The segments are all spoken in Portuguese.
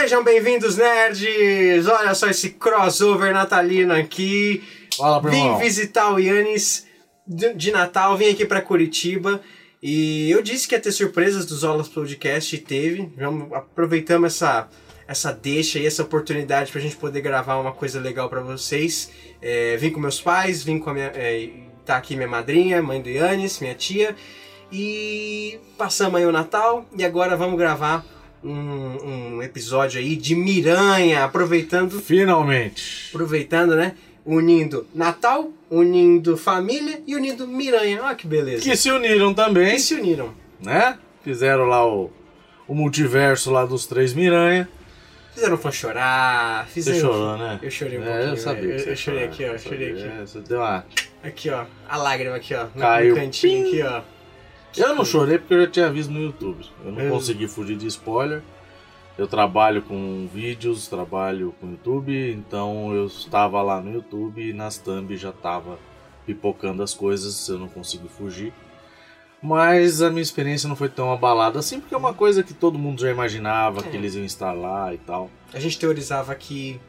Sejam bem-vindos, nerds! Olha só esse crossover natalino aqui. Fala, Vim irmão. visitar o Yannis de Natal, vim aqui pra Curitiba. E eu disse que ia ter surpresas dos Olas Podcast e teve. Vamos, aproveitamos essa, essa deixa e essa oportunidade pra gente poder gravar uma coisa legal pra vocês. É, vim com meus pais, vim com a minha. É, tá aqui minha madrinha, mãe do Yannis, minha tia. E passamos aí o Natal e agora vamos gravar um, um episódio aí de Miranha, aproveitando Finalmente. aproveitando, né? Unindo Natal, unindo família e unindo Miranha. Olha que beleza. Que se uniram também, Eles se uniram. né? Fizeram lá o, o multiverso lá dos três Miranha. Fizeram fã chorar. Você Fizeram... chorou, né? Eu chorei um é, pouquinho. Eu sabia. que Eu, você eu chorei aqui, ó. chorei aqui. É, Você deu uma... Aqui, ó. A lágrima aqui, ó. No, Caiu. no cantinho aqui, ó. Eu não chorei porque eu já tinha visto no YouTube. Eu não Eu- consegui fugir de spoiler. Eu trabalho com vídeos, trabalho com YouTube, então eu estava lá no YouTube e nas thumb já estava pipocando as coisas, eu não consegui fugir. Mas a minha experiência não foi tão abalada assim, porque é uma coisa que todo mundo já imaginava É. que eles iam estar lá e tal. A gente teorizava que.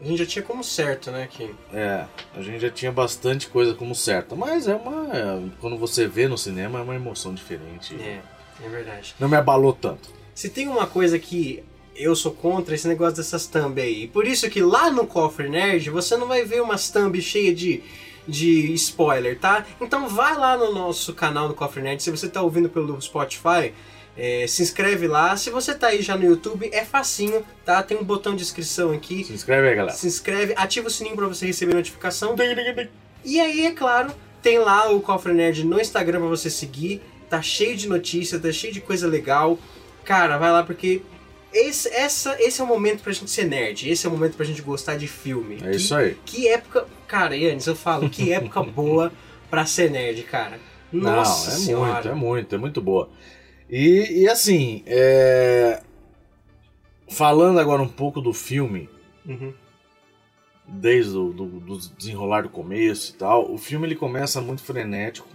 A gente já tinha como certo, né? Que É, a gente já tinha bastante coisa como certa, mas é uma. é, quando você vê no cinema é uma emoção diferente. É, é verdade. Não me abalou tanto. Se tem uma coisa que eu sou contra, esse negócio dessas thumb aí. E por isso que lá no Cofre Nerd você não vai ver umas thumb cheias de, de spoiler, tá? Então vai lá no nosso canal do Cofre Nerd. Se você tá ouvindo pelo Spotify, é, se inscreve lá. Se você tá aí já no YouTube, é facinho, tá? Tem um botão de inscrição aqui. Se inscreve aí, galera. Se inscreve, ativa o sininho pra você receber notificação. E aí, é claro, tem lá o Cofre Nerd no Instagram pra você seguir. Tá cheio de notícias, tá cheio de coisa legal. Cara, vai lá porque esse, essa, esse é o momento pra gente ser nerd. Esse é o momento pra gente gostar de filme. É Que- isso aí. Que época. Cara, Yannis, eu falo, que época boa pra ser nerd, cara. Nossa Não, é senhora. muito, é muito, é muito boa. E, e assim, é, falando agora um pouco do filme, Uhum. desde o do, do desenrolar do começo e tal, o filme ele começa muito frenético.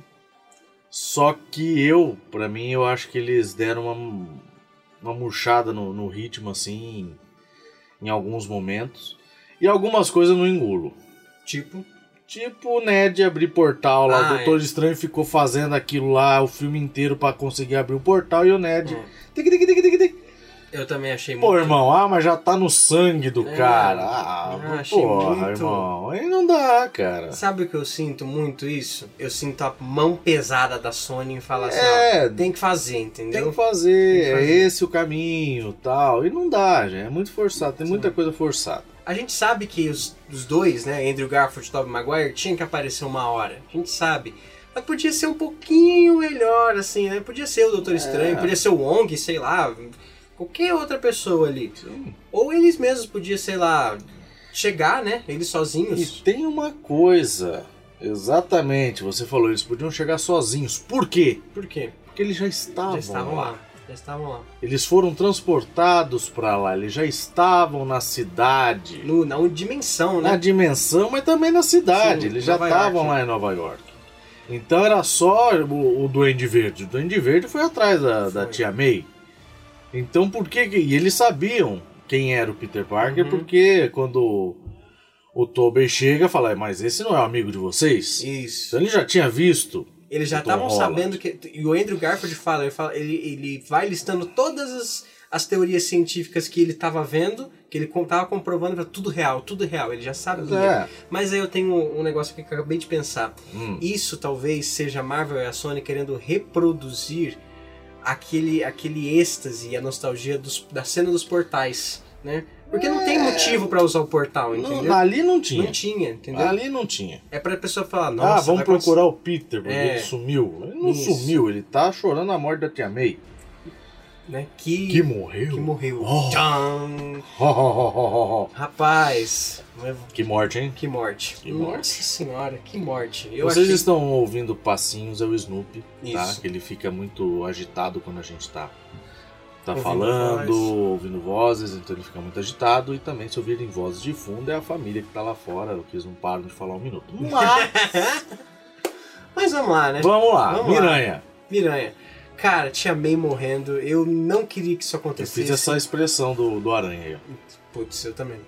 Só que eu, pra mim, eu acho que eles deram uma, uma murchada no, no ritmo assim, em alguns momentos. E algumas coisas eu não engulo. Tipo, Tipo o Ned abrir portal lá, Ah, o Doutor Estranho ficou fazendo aquilo lá o filme inteiro pra conseguir abrir o portal e o Ned. É. Tic, tic, tic, tic, tic. eu também achei Pô, muito. irmão, ah, mas já tá no sangue do É, cara. Ah, eu achei porra, muito- irmão. Aí não dá, cara. Sabe o que eu sinto muito isso? Eu sinto a mão pesada da Sony em falar assim, É, ó, tem que fazer, entendeu? Tem que fazer, Tem que fazer. é esse o caminho tal. E não dá, gente. É muito forçado, tem muita coisa forçada. A gente sabe que os, os dois, né, Andrew Garfield e Tobey Maguire, tinha que aparecer uma hora. A gente sabe. Mas podia ser um pouquinho melhor, assim, né? Podia ser o Doutor Estranho, podia ser o Wong, sei lá, qualquer outra pessoa ali. Ou eles mesmos podiam, sei lá, chegar, né? Eles E sozinhos. tem uma coisa. Exatamente, você falou, eles podiam chegar sozinhos. Por quê? Por quê? Porque eles já estavam, Já estavam lá. lá. Já estavam lá. Eles foram transportados pra lá, eles já estavam na cidade, No, na dimensão, na né? dimensão, mas também na cidade. Sim, eles já Nova estavam York. lá em Nova York. Então era só o, o Duende Verde. O Duende Verde foi atrás da, da Foi. tia May. Então por que. E eles sabiam quem era o Peter Parker, Uhum. porque quando o Tobey chega, fala, mas esse não é um amigo de vocês? Isso. Então ele já tinha visto. Eles já o Tom estavam sabendo que. E o Andrew Garfield fala, ele, fala, ele, ele vai listando todas as, as teorias científicas que ele estava vendo, que ele estava comprovando que era tudo real, tudo real. Ele já sabia. É. Mas aí eu tenho um negócio que eu acabei de pensar. Hum. Isso talvez seja a Marvel e a Sony querendo reproduzir aquele, aquele êxtase e a nostalgia dos, da cena dos portais, né? Porque não tem motivo pra usar o portal, entendeu? Não, ali não tinha. Não tinha, entendeu? Ali não tinha. É pra pessoa falar, nossa, ah, vamos procurar o Peter, porque É. ele sumiu. Ele não Isso. sumiu, ele tá chorando a morte da tia May. né? Que, Que morreu? que morreu. Oh. Ho. Rapaz, mas Que morte, hein? que morte. Que Nossa morte. senhora, que morte. Eu Vocês achei... estão ouvindo passinhos, é o Snoopy, tá? Isso. Que ele fica muito agitado quando a gente tá, tá Ouvindo falando, voz. ouvindo vozes, então ele fica muito agitado. E também, se ouvirem vozes de fundo, é a família que tá lá fora, o que eles não param de falar um minuto. Mas, Mas vamos lá, né? vamos lá, Vamos lá. Miranha. Miranha. Cara, Tia May morrendo, eu não queria que isso Eu acontecesse. fiz essa expressão do, do aranha aí. Putz, eu também.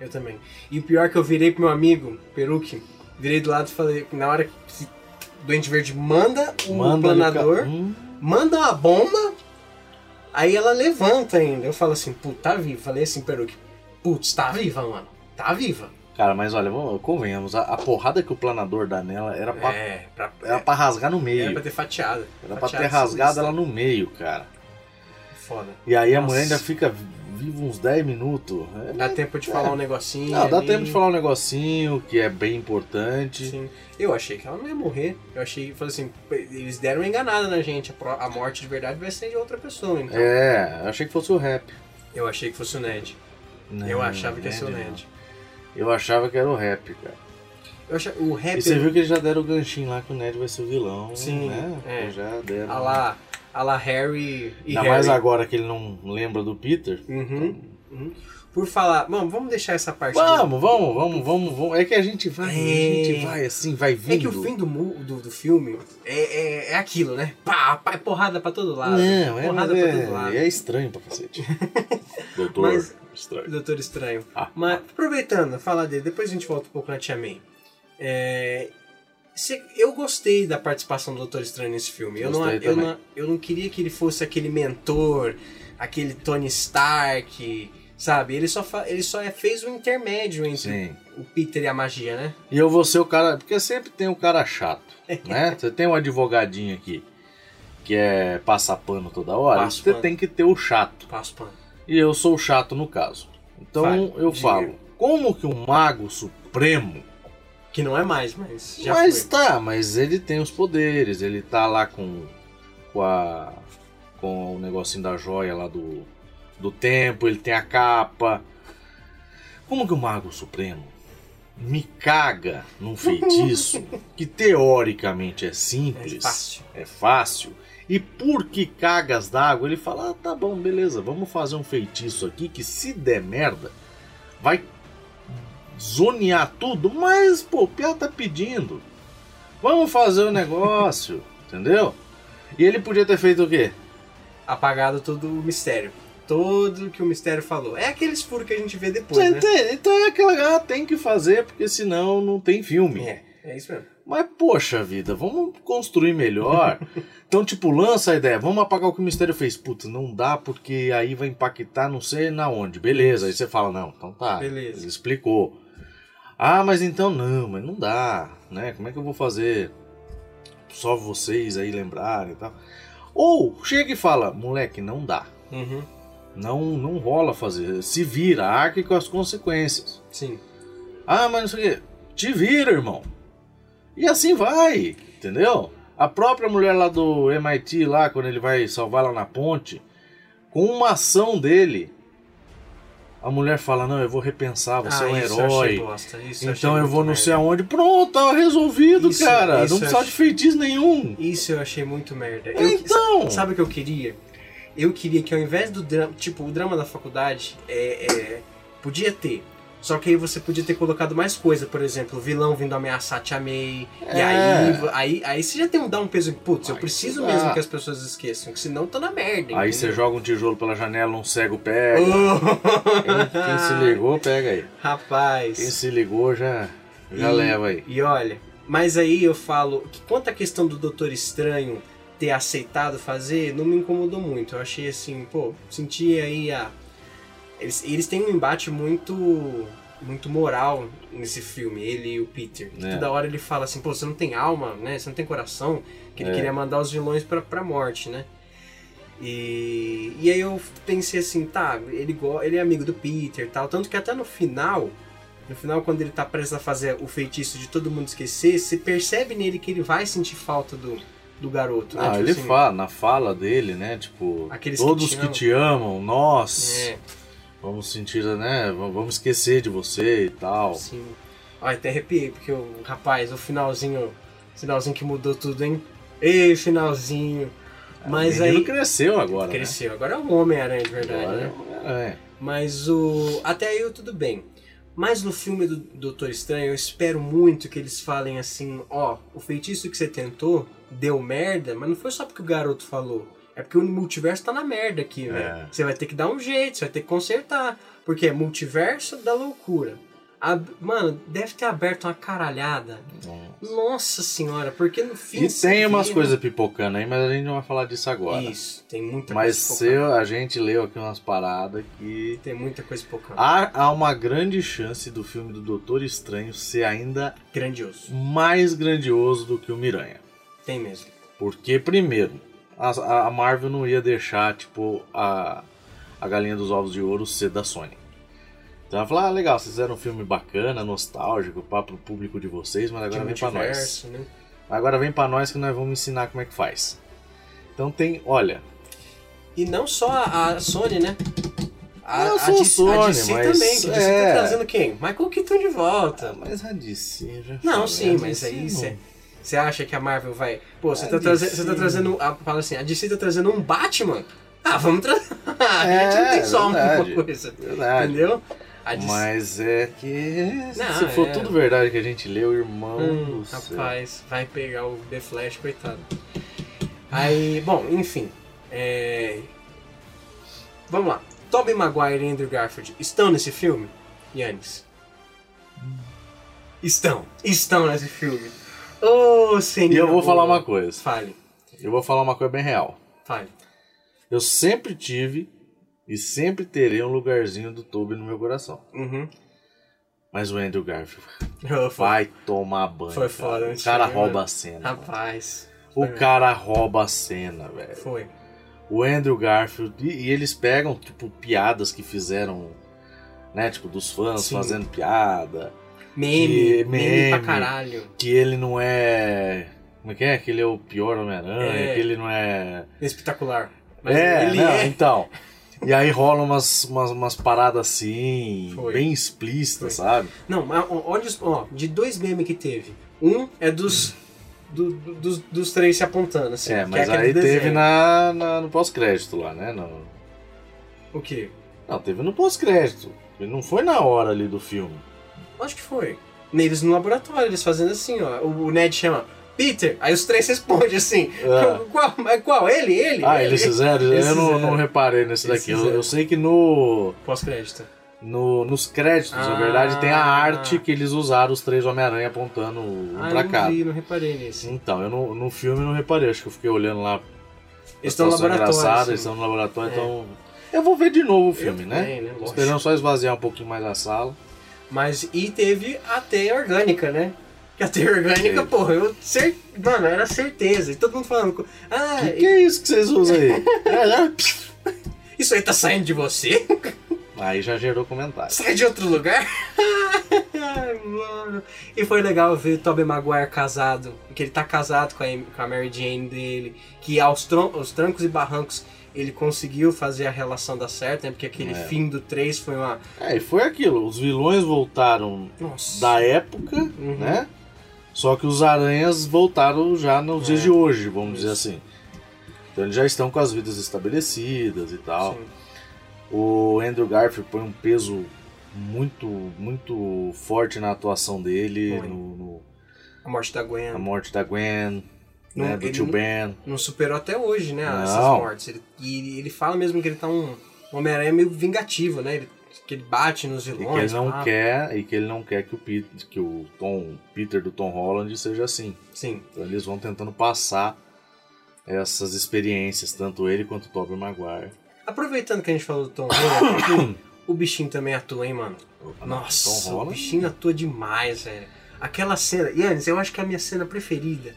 Eu também. E o pior é que eu virei pro meu amigo, Peruque, virei do lado e falei, na hora que o Doente Verde manda o Manda planador, Hum, manda uma bomba, aí ela levanta ainda. Eu falo assim, putz, tá viva. Falei assim, Peruque, putz, tá viva, mano. Tá viva. Cara, mas olha, vamos, convenhamos, a, a porrada que o planador dá nela era pra, É, pra, era pra rasgar no meio. era pra ter fatiado. Era pra Fatiado ter rasgado ela no meio, cara. Foda. E aí a Nossa. mulher ainda fica viva uns 10 minutos. É, Dá tempo de falar um negocinho. Não, dá ali. tempo de falar um negocinho que é bem importante. Sim. Eu achei que ela não ia morrer. Eu achei, falei assim, eles deram uma enganada na gente. A, morte de verdade vai ser de outra pessoa, então. É, eu achei que fosse o rap. Eu achei que fosse o Ned. Não, eu achava que ia ser o. Ned. Eu achava que era o rap, cara. Achava, o rap. E você viu que eles já deram o ganchinho lá que o Ned vai ser o vilão. Sim, né? é. Já deram. A lá, a lá Harry e Ainda Harry. mais agora que ele não lembra do Peter. Uhum, uhum. Por falar. Mano, vamos deixar essa parte. do- Vamos, vamos, vamos, vamos, vamos. É que a gente vai, É. a gente vai assim, vai vindo. É que o fim do, do, do filme é, é, é aquilo, né? Pá, pá, é porrada pra todo lado. Não, é, porrada pra é, todo lado. é estranho pra cacete. Doutor, Mas- estranho. Doutor Estranho. Ah. Mas aproveitando, falar dele, depois a gente volta um pouco na Tia May. É, eu gostei da participação do Doutor Estranho nesse filme. Eu não, eu, não, eu não queria que ele fosse aquele mentor, aquele Tony Stark, sabe? Ele só, ele só é- fez um intermédio entre Sim. o Peter e a magia, né? E eu vou ser o cara. Porque sempre tem um cara chato, né? Você tem um advogadinho aqui que é passar pano toda hora. Passa você pano. tem que ter o chato. Passo pano. E eu sou o chato no caso. Então Fale, eu diga. falo, como que um mago supremo. Que não é mais, mas já mas foi. tá, mas ele tem os poderes, ele tá lá com. com a. com o negocinho da joia lá do. do tempo, ele tem a capa. Como que o Mago Supremo me caga num feitiço que teoricamente é É simples, fácil. é fácil, e por que cagas d'água ele fala: ah, tá bom, beleza, vamos fazer um feitiço aqui que se der merda, vai zonear tudo, mas pô, o Pia tá pedindo. Vamos fazer o negócio, entendeu? E ele podia ter feito o quê? Apagado todo o mistério. Todo que o mistério falou. É aqueles furos que a gente vê depois, né? Então é aquela ah, tem que fazer, porque senão não tem filme. É, é isso mesmo. Mas, poxa vida, vamos construir melhor. então, tipo, lança a ideia, vamos apagar o que o mistério fez. Putz, não dá porque aí vai impactar não sei na onde. Beleza, aí você fala, não, então tá. Beleza. Ele explicou. Ah, mas então não, mas não dá, né? Como é que eu vou fazer? Só vocês aí lembrarem e tal. Ou chega e fala, moleque, não dá. Uhum. Não, não rola fazer. Se vira, arque com as consequências. Sim. Ah, mas não sei o quê. Te vira, irmão. E assim vai, entendeu? A própria mulher lá do MIT, lá, quando ele vai salvar lá na ponte, com uma ação dele, a mulher fala: Não, eu vou repensar, você é um Ah, eu achei herói. eu Então eu vou não sei aonde. Pronto, tá resolvido, Isso- cara. isso não acho- de feitiço nenhum. Isso eu achei muito merda. Eu, Então. Sabe o que eu queria? Eu queria que ao invés do drama, tipo, o drama da faculdade, é, é, podia ter. Só que aí você podia ter colocado mais coisa, por exemplo, o vilão vindo ameaçar a Tia May. E É. aí, aí, aí você já tem um, dá um peso. Putz, eu preciso mesmo que as pessoas esqueçam, que senão tô na merda. Aí você entendeu? joga um tijolo pela janela, um cego pega. Oh! Quem, quem se ligou, pega aí. Rapaz. Quem se ligou já, já E- leva aí. E olha, mas aí eu falo que quanto à questão do Doutor Estranho ter aceitado fazer, não me incomodou muito. Eu achei assim, pô, senti aí a. Eles, eles têm um embate muito. muito moral nesse filme, ele e o Peter. É. Toda hora ele fala assim, pô, você não tem alma, né? Você não tem coração. Que ele É. queria mandar os vilões pra, pra morte, né? E, e aí eu pensei assim, tá, ele, ele é amigo do Peter e tal. Tanto que até no final, no final, quando ele tá prestes a fazer o feitiço de todo mundo esquecer, você percebe nele que ele vai sentir falta do, do garoto, né? Ah, Tipo ele assim, fala, na fala dele, né? Tipo, Aqueles que todos te que te amam, nós, É, vamos sentir, né? Vamos esquecer de você e tal. sim. Olha, até arrepiei, porque o rapaz, o finalzinho, finalzinho que mudou tudo, hein? Ei, finalzinho. Mas o aí. cresceu agora, Cresceu, agora é um Homem-Aranha de né? verdade, Agora né? é, Mas o. Até aí eu tudo bem. Mas no filme do Doutor Estranho, eu espero muito que eles falem assim: ó, o feitiço que você tentou deu merda, mas não foi só porque o garoto falou. É porque o multiverso tá na merda aqui, É. velho. Você vai ter que dar um jeito, você vai ter que consertar. Porque é multiverso da loucura. A- mano, deve ter aberto uma caralhada. Nossa senhora, porque no fim. E tem umas coisas pipocando aí, mas a gente não vai falar disso agora. Isso, tem muita Mas coisa eu- a gente leu aqui umas paradas que. Tem muita coisa focando. Há, há uma grande chance do filme do Doutor Estranho ser ainda Grandioso. mais grandioso do que o Miranha. Tem mesmo. Porque, primeiro, a, a Marvel não ia deixar, tipo, a, a Galinha dos Ovos de Ouro ser da Sony. Então ela falou, ah, legal, vocês fizeram um filme bacana, nostálgico, para pro público de vocês, mas agora vem pra nós. né? Agora vem pra nós que nós vamos ensinar como é que faz. Então tem, olha, E não só a, Sony, né? A, Não a só a Sony, a DC mas também, que a DC é. tá trazendo quem? Michael Keaton de volta. mas a DC já Não, sim, mas aí não- você. Acha que a Marvel vai. Pô, você tá, traze- DC. você tá trazendo. A, fala assim, a DC tá trazendo um Batman? Ah, vamos trazer. a É, gente não tem só verdade. uma coisa. Verdade. Entendeu? DC. Mas é que Não, se for é. tudo verdade que a gente leu, irmão Hum, do céu. rapaz, vai pegar o The Flash, coitado. Aí, bom, enfim. é, Vamos lá. Tobey Maguire e Andrew Garfield estão nesse filme? Yannis? Estão. Estão nesse filme. Ô, senhor. E eu vou falar uma coisa. Fale, Eu vou falar uma coisa bem real. fale. Eu sempre tive e sempre terei um lugarzinho do Toby no meu coração. Uhum. Mas o Andrew Garfield vai tomar banho. Foi cara. foda, O cara rouba mano. a cena. Rapaz. O cara rouba a cena, velho. Foi. O Andrew Garfield. E, e eles pegam, tipo, piadas que fizeram, né? Tipo, dos fãs Sim. fazendo piada. Meme, Que- meme, pra meme. caralho. Que ele não é. Como é que é? Que ele é o pior Homem-Aranha. É. Que ele não é. Espetacular. Mas é, ele não, é. então. E aí rola umas, umas, umas paradas assim, Foi. bem explícitas, Foi. sabe? Não, mas olha os. Ó, de dois memes que teve. Um é dos. do- do- dos, dos três se apontando, assim. é, que mas aquele aí teve desenho. na, na- no pós-crédito lá, né? No- O quê? não, teve no pós-crédito. Ele não foi na hora ali do filme. Acho que foi. Neles no laboratório, eles fazendo assim, ó. O, Ned chama Peter, aí os três respondem assim. É. Qual? Qual? Ele? Ele? Ah, ele? eles fizeram? Eu não, fizeram. não reparei nesse Eles daqui. Eu, eu sei que no, Pós-crédito. no- nos créditos, na Ah. verdade, tem a arte que eles usaram os três Homem-Aranha apontando um Ah, pra cá. vi, não reparei nesse. Então, eu no, no filme não reparei, acho que eu fiquei olhando lá Eles estão no laboratório. assim. eles estão no laboratório, É. então. Eu vou ver de novo o filme, Eu né? também, né? Esperando só esvaziar um pouquinho mais a sala. Mas e teve a teia orgânica, né? Que a teia orgânica, porra, eu cer... Mano, era certeza. E todo mundo falando. Ah, Que que é isso que vocês usam aí? É, é. isso aí tá saindo de você? aí já gerou comentário. Sai de outro lugar? Ai, mano. E foi legal ver o Tobey Maguire casado. Que ele tá casado com a, com a Mary Jane dele. Que aos, tron- aos trancos e barrancos ele conseguiu fazer a relação dar certo, né? Porque aquele É. fim do 3 foi uma. É, e foi aquilo. Os vilões voltaram Nossa. da época, Uhum. né? Só que os aranhas voltaram já nos dias É. de hoje, vamos Isso. dizer assim. Então eles já estão com as vidas estabelecidas e tal. Sim. O Andrew Garfield põe um peso muito, muito forte na atuação dele, no, no- A morte da Gwen. na morte da Gwen, Não, né, do tio Ben. Não superou até hoje, né? Não. Essas mortes. Ele, e ele fala mesmo que ele tá um um Homem-Aranha meio vingativo, né? Ele, que ele bate nos E vilões. que ele não quer, e que ele não quer que o Peter, que o Tom, Peter do Tom Holland seja assim. Sim. Então eles vão tentando passar essas experiências, tanto ele quanto o Tobey Maguire. Aproveitando que a gente falou do Tom Holland, o bichinho também atua, hein, mano? Nossa, Tom o Holland? bichinho atua demais, velho. Aquela cena. Yannis, eu acho que a minha cena preferida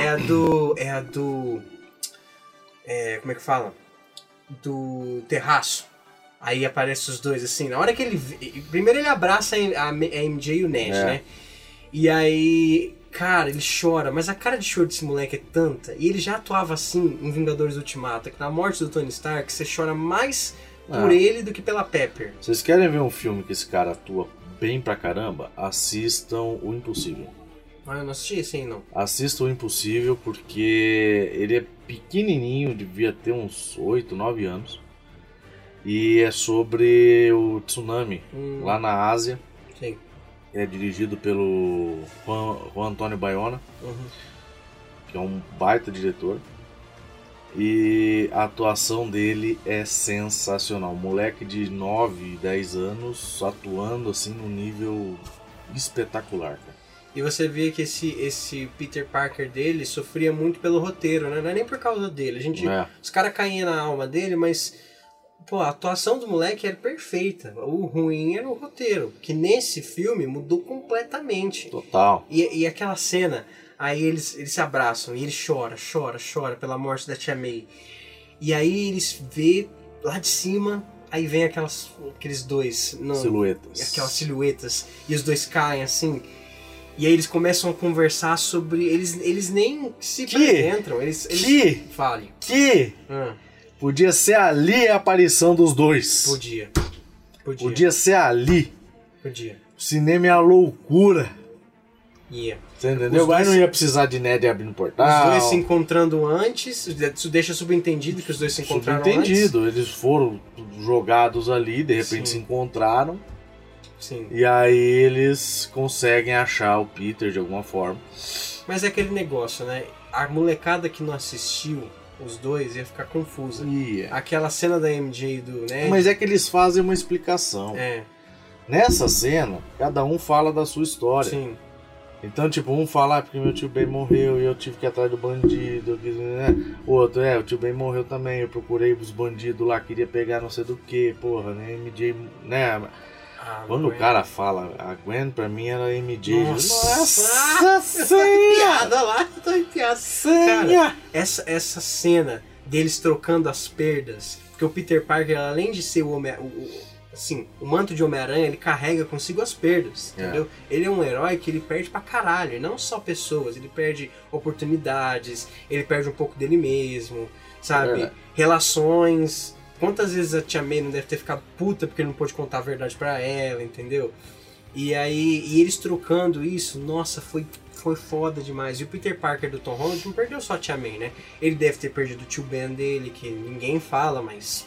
é a do. É a do. É, como é que fala? Do terraço. Aí aparece os dois assim. Na hora que ele. Primeiro ele abraça a a MJ e o Nash, É. né? E aí. Cara, ele chora, mas a cara de choro desse moleque é tanta. E ele já atuava assim em Vingadores Ultimato, que na morte do Tony Stark você chora mais por Ah. ele do que pela Pepper. Vocês querem ver um filme que esse cara atua bem pra caramba? Assistam O Impossível. Ah, eu não assisti esse não. Assistam O Impossível porque ele é pequenininho, devia ter uns 8, 9 anos. E é sobre o tsunami Hum, lá na Ásia. Sim. É dirigido pelo Juan, Juan Antônio Bayona, Uhum. que é um baita diretor. E a atuação dele é sensacional. Um moleque de 9, 10 anos atuando assim num nível espetacular. Cara. E você vê que esse, esse Peter Parker dele sofria muito pelo roteiro, né? Não é nem por causa dele. A gente, É. Os caras caíam na alma dele, mas pô, a atuação do moleque era perfeita. O ruim era o roteiro, que nesse filme mudou completamente. Total. E, e aquela cena, aí eles, eles se abraçam e ele chora, chora, chora pela morte da Tia May. E aí eles vê lá de cima, aí vem aquelas, aqueles dois. no- Silhuetas. aquelas silhuetas e os dois caem assim. E aí eles começam a conversar sobre. Eles, eles nem se Que? apresentam. Eles, eles... Que? Fale. Que Ah, podia ser ali a aparição dos dois. podia. Podia. Podia ser ali. Podia. O cinema é a loucura. Ia. Você entendeu? Os dois- não ia precisar de Ned abrindo Os portal. dois se encontrando antes. Isso deixa subentendido que os dois se encontraram antes. Subentendido. Eles foram jogados ali, de repente Sim. se encontraram. Sim. E aí eles conseguem achar o Peter de alguma forma. Mas é aquele negócio, né? A molecada que não assistiu os dois ia ficar confusa. Aquela cena da MJ e do Ned. Mas é que eles fazem uma explicação. É, Nessa cena, cada um fala da sua história. sim. Então, tipo, um fala ah, porque meu tio Ben morreu e eu tive que ir atrás do bandido. quis, né? O outro, é, o tio Ben morreu também, eu procurei os bandidos lá, queria pegar não sei do que, porra, né? MJ, né? Ah, Quando não o cara fala, a Gwen pra mim era MJ. Nossa, Nossa Eu tô lá, senha! Essa, essa cena deles trocando as perdas, porque o Peter Parker, além de ser o Homem, o, o- assim, o manto de Homem-Aranha, ele carrega consigo as perdas, É. entendeu? Ele é um herói que ele perde pra caralho, não só pessoas, ele perde oportunidades, ele perde um pouco dele mesmo, sabe? verdade. Relações. Quantas vezes a Tia May não deve ter ficado puta porque ele não pôde contar a verdade pra ela, entendeu? E aí, e eles trocando isso, nossa, foi, foi foda demais. E o Peter Parker do Tom Holland não perdeu só a Tia May, né? Ele deve ter perdido o tio Ben dele, que ninguém fala, mas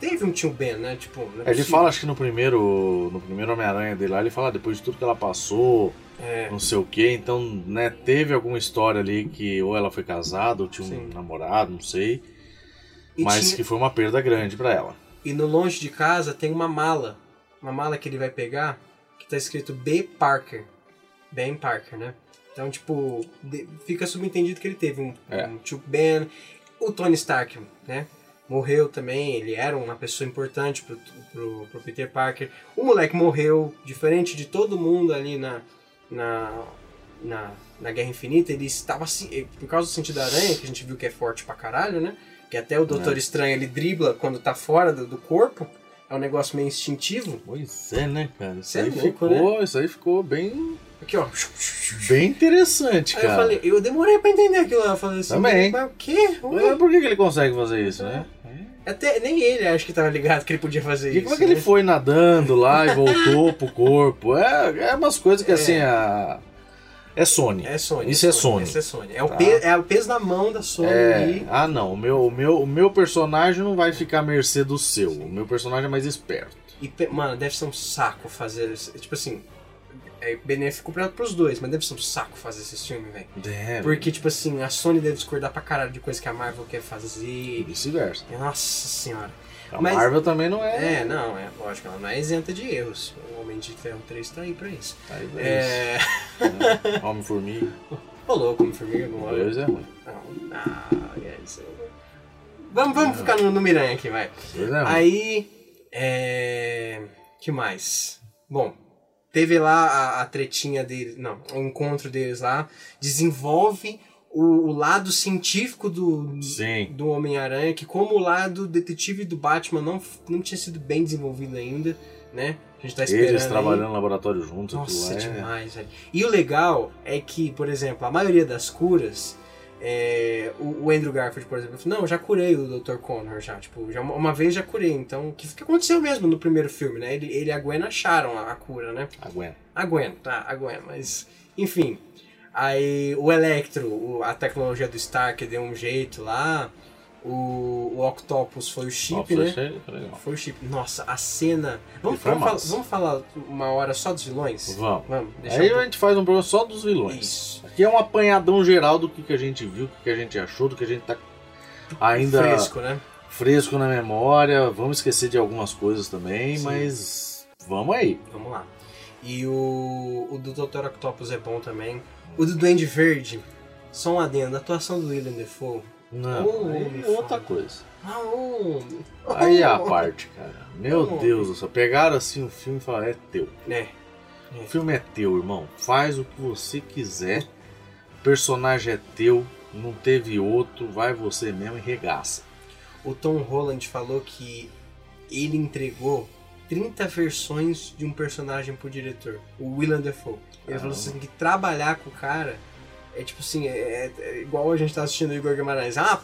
teve um tio Ben, né? Tipo, é Ele fala, acho que no primeiro, no primeiro Homem-Aranha dele lá, ele fala depois de tudo que ela passou, É, não sei o que, então, né, teve alguma história ali que ou ela foi casada, ou tinha um Sim. namorado, não sei, e, mas tinha- que foi uma perda grande pra ela. e no longe de casa tem uma mala. Uma mala que ele vai pegar, que tá escrito B. Parker. Ben Parker, né? Então, tipo, fica subentendido que ele teve um, É. um tio Ben. O Tony Stark, né? Morreu também, ele era uma pessoa importante pro, pro, pro Peter Parker. O moleque morreu, diferente de todo mundo ali na, na, na, na Guerra Infinita. Ele estava assim, eh, por causa do sentido da aranha, que a gente viu que é forte pra caralho, né? Que até o Doutor É. Estranho ele dribla quando tá fora do, do corpo. É um negócio meio instintivo. Pois é, né, cara? Isso, Cê é aí, louco, ficou, isso aí ficou bem, Aqui, ó. bem interessante, Aí eu cara. falei, eu demorei pra entender aquilo lá. Eu falei assim, Também. mas o quê? Ué? Por que, que ele consegue fazer isso, né? Até nem ele acho que tava ligado que ele podia fazer E isso. como é que ele né? foi nadando lá e voltou pro corpo? É, é umas coisas que É. assim, a... é Sony. É Sony. Isso é Sony. Isso é Sony. É o, Tá. pe é o peso da mão da Sony É, ali. ah não, o meu, o, meu, o meu personagem não vai ficar à mercê do seu. O meu personagem é mais esperto. E, mano, deve ser um saco fazer. Tipo assim, é benéfico pra, pros dois, mas deve ser um saco fazer esse filme, velho. É, Porque, tipo assim, a Sony deve discordar pra caralho de coisa que a Marvel quer e fazer. vice-versa. Nossa senhora. A Mas- Marvel também não é. É, não, é lógico, ela não é isenta de erros. O Homem de Ferro 3 tá aí pra isso. Aí vai É. isso, né? Homem-Formiga, Rolou como formiga, não olha. dois é ruim. Não, ah, é isso. Vamos, vamos ficar no, no Miranha aqui, vai. Dois é ruim. Aí, é... que mais? Bom, teve lá a, a tretinha deles, não, o encontro deles lá, desenvolve o, o lado científico do, Sim. do Homem-Aranha, que como o lado detetive do Batman não, não tinha sido bem desenvolvido ainda, né? A gente tá esperando Eles aí. trabalhando no laboratório juntos, Nossa, é... demais, velho. E o legal é que, por exemplo, a maioria das curas, é, o, o Andrew Garfield, por exemplo, não, já curei o Dr. Connor, já, tipo, já uma, uma vez já curei. Então, o que, que aconteceu mesmo no primeiro filme, né? Ele, ele e a Gwen acharam a, a cura, né? A Gwen. A Gwen, tá, a Gwen, mas, enfim. Aí o Electro, o- a tecnologia do Stark deu um jeito lá. O, o Octopus foi o chip, né? foi. Foi o chip. Nossa, a cena. Vamos, vamos, falar, vamos falar uma hora só dos vilões? Vamos. Vamos, Aí eu... a gente faz um programa só dos vilões. Isso. Aqui é um apanhadão geral do que, que a gente viu, do que, que a gente achou, do que a gente tá ainda Fresco, né? fresco na memória. Vamos esquecer de algumas coisas também, Sim. mas vamos aí. Vamos lá. E o, o do Dr. Octopus é bom também. O do Duende Verde, só um adendo, a atuação do William Defoe. Não, Oh, aí é outra coisa. Ah, oh, Aí é a parte, cara. Meu. Deus do céu. Pegaram assim o filme e falaram, é teu. É, O filme é teu, irmão. Faz o que você quiser. O personagem é teu. Não teve outro. Vai você mesmo e regaça. o Tom Holland falou que ele entregou 30 versões de um personagem pro diretor, o William Defoe. Ele falou Caramba. assim que trabalhar com o cara é tipo assim, é, é igual a gente tá assistindo o Igor Guimarães, é uma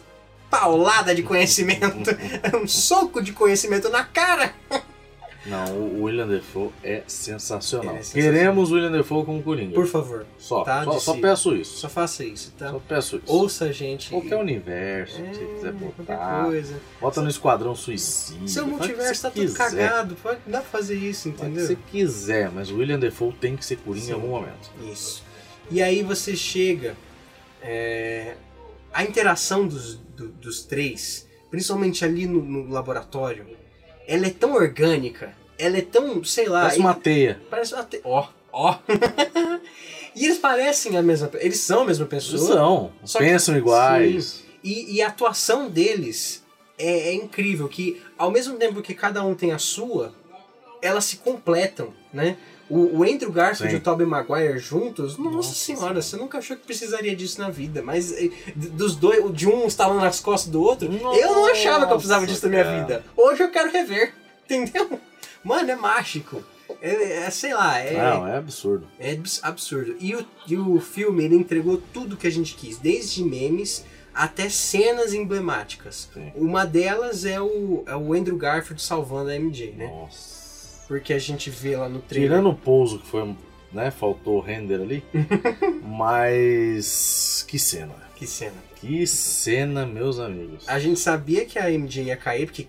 paulada de conhecimento, é um soco de conhecimento na cara. Não, o William Defoe é sensacional. É sensacional. Queremos o William Defoe como Coringa. Por favor, Só, tá? só, só peço isso. só faça isso, tá? Só peço isso. Ouça a gente. Qualquer universo que você É, quiser qualquer botar. coisa. Bota no Esquadrão Suicida. Seu multiverso tá tudo quiser. cagado, pode, dá pra fazer isso, entendeu? você quiser, mas o William Defoe tem que ser Coringa Sim. em algum momento. Isso. E aí você chega. é, a interação dos, do- dos três, principalmente ali no, no laboratório, ela é tão orgânica, ela é tão, sei lá. Parece uma teia. parece uma te- Ó, ó. e eles parecem a mesma Eles são a mesma pessoa. Eles são. Só que- Pensam iguais. E, e a atuação deles é, é incrível, que ao mesmo tempo que cada um tem a sua, elas se completam, né? O, o Andrew Garfield Sim. e o Tobey Maguire juntos, nossa, Nossa senhora, você nunca achou que precisaria disso na vida, mas eh, dos dois, de um estalando nas costas do outro, eu não achava que eu precisava Nossa, disso na minha cara. vida. Hoje eu quero rever, entendeu? Mano, é mágico. É, é, sei lá, é, Não, é absurdo. é abs- absurdo. E o, e o filme, ele entregou tudo que a gente quis, desde memes até cenas emblemáticas. Sim. Uma delas é o, é o Andrew Garfield salvando a MJ, né? Nossa. Porque a gente vê lá no trailer. Tirando o pouso que foi, né? Faltou o render ali. mas. Que cena. Que cena. Que cena, meus amigos. A gente sabia que a MJ ia cair, porque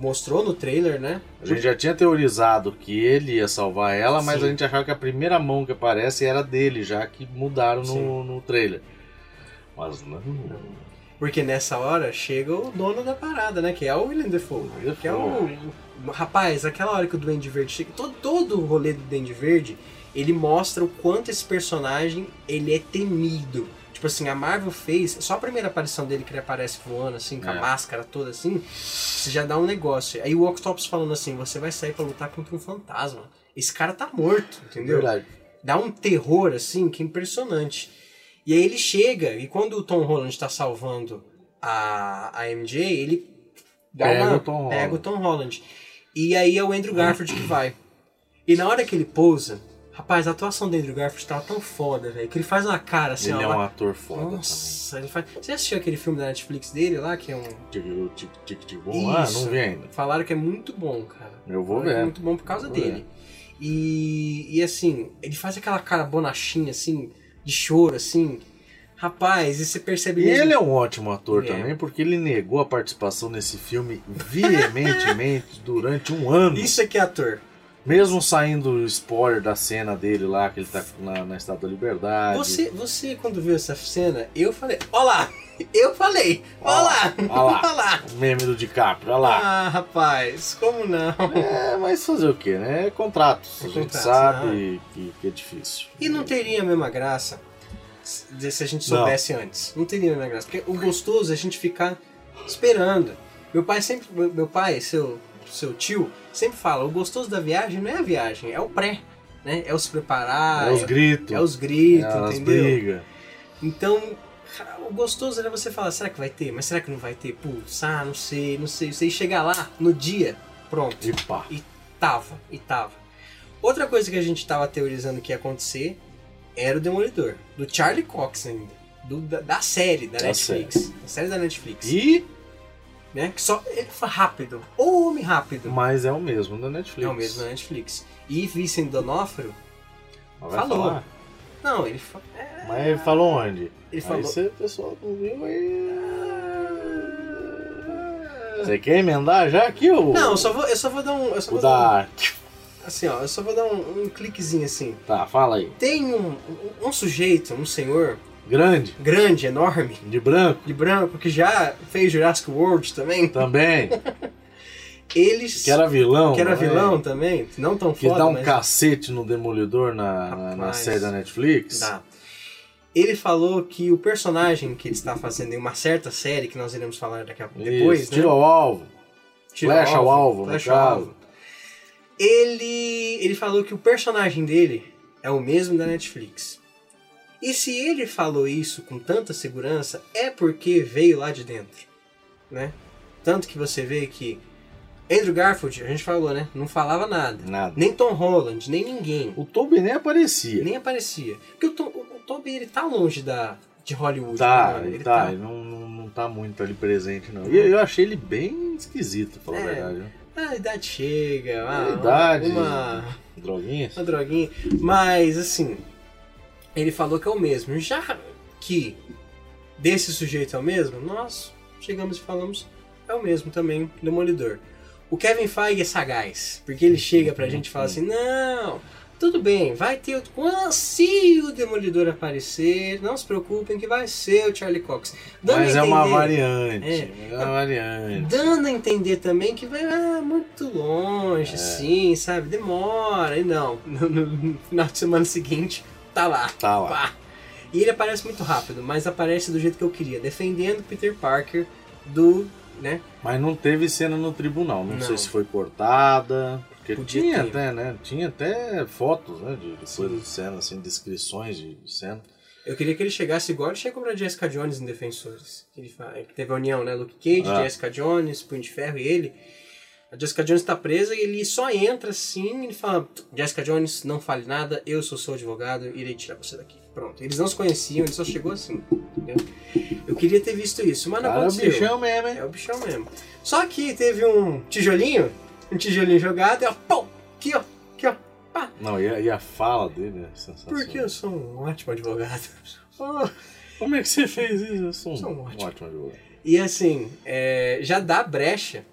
mostrou no trailer, né? A gente já tinha teorizado que ele ia salvar ela, mas Sim. a gente achava que a primeira mão que aparece era dele, já que mudaram Sim. no, no trailer. Mas não. Porque nessa hora chega o dono da parada, né? Que é o William Defoe. Defoe. Que é o, o- Rapaz, aquela hora que o Duende Verde chega. Todo, todo o rolê do Duende Verde, ele mostra o quanto esse personagem ele é temido. Tipo assim, a Marvel fez. Só a primeira aparição dele que ele aparece voando, assim, com a É. máscara toda assim. Você já dá um negócio. Aí o Octopus falando assim: você vai sair pra lutar contra um fantasma. Esse cara tá morto, entendeu? Verdade. dá um terror assim que é impressionante. E aí ele chega, e quando o Tom Holland tá salvando a, a MJ, ele dá Pega uma- o Tom pega Holland. o Tom Holland. E aí é o Andrew Garfield que vai. E na hora que ele pousa, rapaz, a atuação do Andrew Garfield tava tão foda, velho, que ele faz uma cara assim, ele é ó. um ator foda Nossa, ele faz. Você assistiu aquele filme da Netflix dele lá, que é um. também. Tic tic tic bom. Ah, não vi ainda. Falaram que é muito bom, cara. Eu vou Falaram que É ver. muito bom por causa dele. E, e assim, ele faz aquela cara bonachinha, assim, de choro, assim. Rapaz, e você percebe E mesmo. ele é um ótimo ator É. também, porque ele negou a participação nesse filme veementemente durante um ano. Isso aqui é ator. Mesmo saindo o spoiler da cena dele lá, que ele tá na, na Estátua da Liberdade. Você, você, quando viu essa cena, eu falei, ó lá! Eu falei, Ó lá! ó lá. Ó lá! O meme do DiCaprio, olha lá. Ah, rapaz, como não? É, mas fazer o que, né? É contratos. É a gente contratos, sabe que, que é difícil. E não teria a mesma graça se a gente Não. soubesse antes. Não teria a mesma graça. Porque o gostoso é a gente ficar esperando. Meu pai sempre. meu- pai, seu, seu tio, sempre fala: o gostoso da viagem não é a viagem, é o pré. Né? É o se preparar, é os gritos, é os gritos, é entendeu? brigas. Então, o gostoso era você falar: será que vai ter? Mas será que não vai ter? Putz, ah, não sei, não sei. Você chegar lá no dia, pronto. E pá. E tava, e tava. Outra coisa que a gente tava teorizando que ia acontecer era o Demolidor, do Charlie Cox ainda. do- da, da série da, Da Netflix. Da série da Netflix. E, Né? Que só. Ele foi rápido. Ou homem rápido. mas é o mesmo da Netflix. É o mesmo da Netflix. E Vincent Donofrio. Falou. falar. Não, ele, fa- é, Mas ele falou onde? ele Aí falou. você, pessoal, não viu aí. Você quer emendar já aqui o. Não, eu só vou, eu só vou dar um. Eu só O vou dar da. um, assim, ó, eu só vou dar um, um cliquezinho assim. Tá, fala aí. Tem um, um, um sujeito, um senhor, Grande, grande, enorme, de branco de branco, que já fez Jurassic World também. também. Eles. que era vilão. que era né? vilão também, não tão Que foda, dá um mas cacete no Demolidor na, na, série da Netflix. dá. Ele falou que o personagem que ele está fazendo em uma certa série, que nós iremos falar daqui a depois, Isso, né? Tira ao alvo. Tira flecha ao alvo, flecha caso. alvo. Ele, ele falou que o personagem dele é o mesmo da Netflix. E se ele falou isso com tanta segurança, é porque veio lá de dentro, né? Tanto que você vê que Andrew Garfield, a gente falou, né? Não falava nada. Nada. Nem Tom Holland, nem ninguém. O Tobey nem aparecia. Nem aparecia. Porque o, Tom, o, Tobey, ele tá longe da, de Hollywood. Tá, né? ele tá, ele não, não, não tá muito ali presente, não. E eu achei ele bem esquisito, pra falar É. a verdade. viu? A idade chega, ah, A idade. uma, Droguinhas. uma droguinha. Mas, assim, ele falou que é o mesmo. Já que desse sujeito é o mesmo, nós chegamos e falamos é o mesmo também, Demolidor. O Kevin Feige é sagaz, porque ele chega pra gente e fala assim, não, tudo bem, vai ter... Quando se o Demolidor aparecer, não se preocupem que vai ser o Charlie Cox. Dando Mas a é uma entender- variante. É. É uma variante. dando a entender também que vai ah, muito longe, sim, sabe? Demora. E não, no, no- no final de semana seguinte, tá lá. Tá lá. Pá. E ele aparece muito rápido, mas aparece do jeito que eu queria, defendendo Peter Parker do, né? Mas não teve cena no tribunal. Não, Não. sei se foi cortada. Porque Podia tinha ter. até, né? Tinha até fotos, né? De, coisas de cena, assim, descrições de, de cena. Eu queria que ele chegasse igual ele chegou pra Jessica Jones em Defensores. Que ele fa- que teve a união, né? Luke Cage, Ah. Jessica Jones, Punho de Ferro e ele. A Jessica Jones tá presa e ele só entra assim e ele fala: Jessica Jones, não fale nada, eu sou seu advogado, irei tirar você daqui. Pronto. Eles não se conheciam, ele só chegou assim. Entendeu? Eu queria ter visto isso, mas não Cara, é o aconteceu. bichão mesmo, hein? É o bichão mesmo. Só que teve um tijolinho, um tijolinho jogado e ó, pum, aqui ó, aqui ó, pá. Não, e a, e a fala dele é sensacional. Porque eu sou um ótimo advogado. Oh. Como é que você fez isso? Eu sou um, Sou um ótimo. ótimo advogado. E assim, é, já dá brecha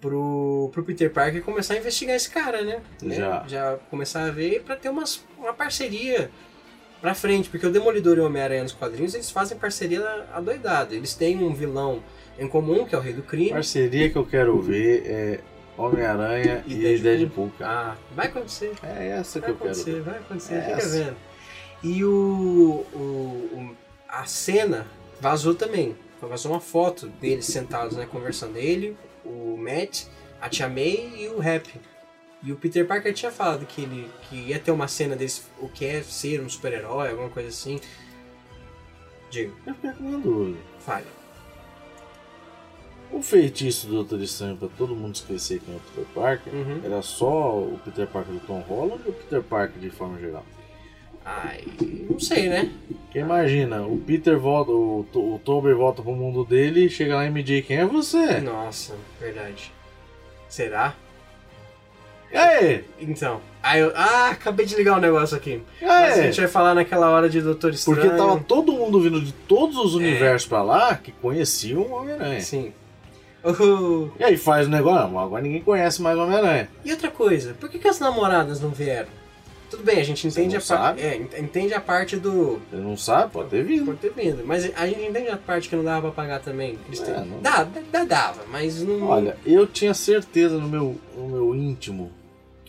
pro, pro Peter Parker começar a investigar esse cara, né? Já. Já começar a ver pra ter umas, uma parceria pra frente. Porque o Demolidor e o Homem-Aranha nos quadrinhos, eles fazem parceria adoidada. Eles têm um vilão em comum, que é o Rei do Crime. Parceria que eu quero ver é Homem-Aranha E e, Deadpool. Deadpool. Ah, vai acontecer. É essa que Vai eu quero acontecer, ver. vai acontecer, É fica essa. vendo. E o, o, o- a cena vazou também. Vazou uma foto deles sentados, né, conversando. Ele, o Matt, a Tia May e o Rap. E o Peter Parker tinha falado que ele que ia ter uma cena deles, o que é ser um super-herói, alguma coisa assim. Digo, Eu fiquei com uma dúvida. fale. O feitiço do Doutor Estranho pra todo mundo esquecer quem é o Peter Parker Uhum. era só o Peter Parker do Tom Holland ou o Peter Parker de forma geral? Ai, não sei, né? Porque imagina, o Peter volta, o, o Tobey volta pro mundo dele e chega lá e MJ, quem é você? Nossa, verdade. Será? E aí? Então. Aí eu, ah, acabei de ligar um negócio aqui. E Mas a gente vai falar naquela hora de Doutor Estranho. Porque tava todo mundo vindo de todos É. os universos pra lá que conheciam o Homem-Aranha. Sim. E aí faz o negócio, não, agora ninguém conhece mais o Homem-Aranha. e outra coisa, por que, que as namoradas não vieram? Tudo bem, a gente Você entende a parte. É, ent- entende a parte do. Ele não sabe, pode ter vindo. Por ter vindo. Mas a gente entende a parte que não dava pra pagar também. eles É, não- Dá, dá, dava, mas não. Olha, eu tinha certeza no meu, no meu íntimo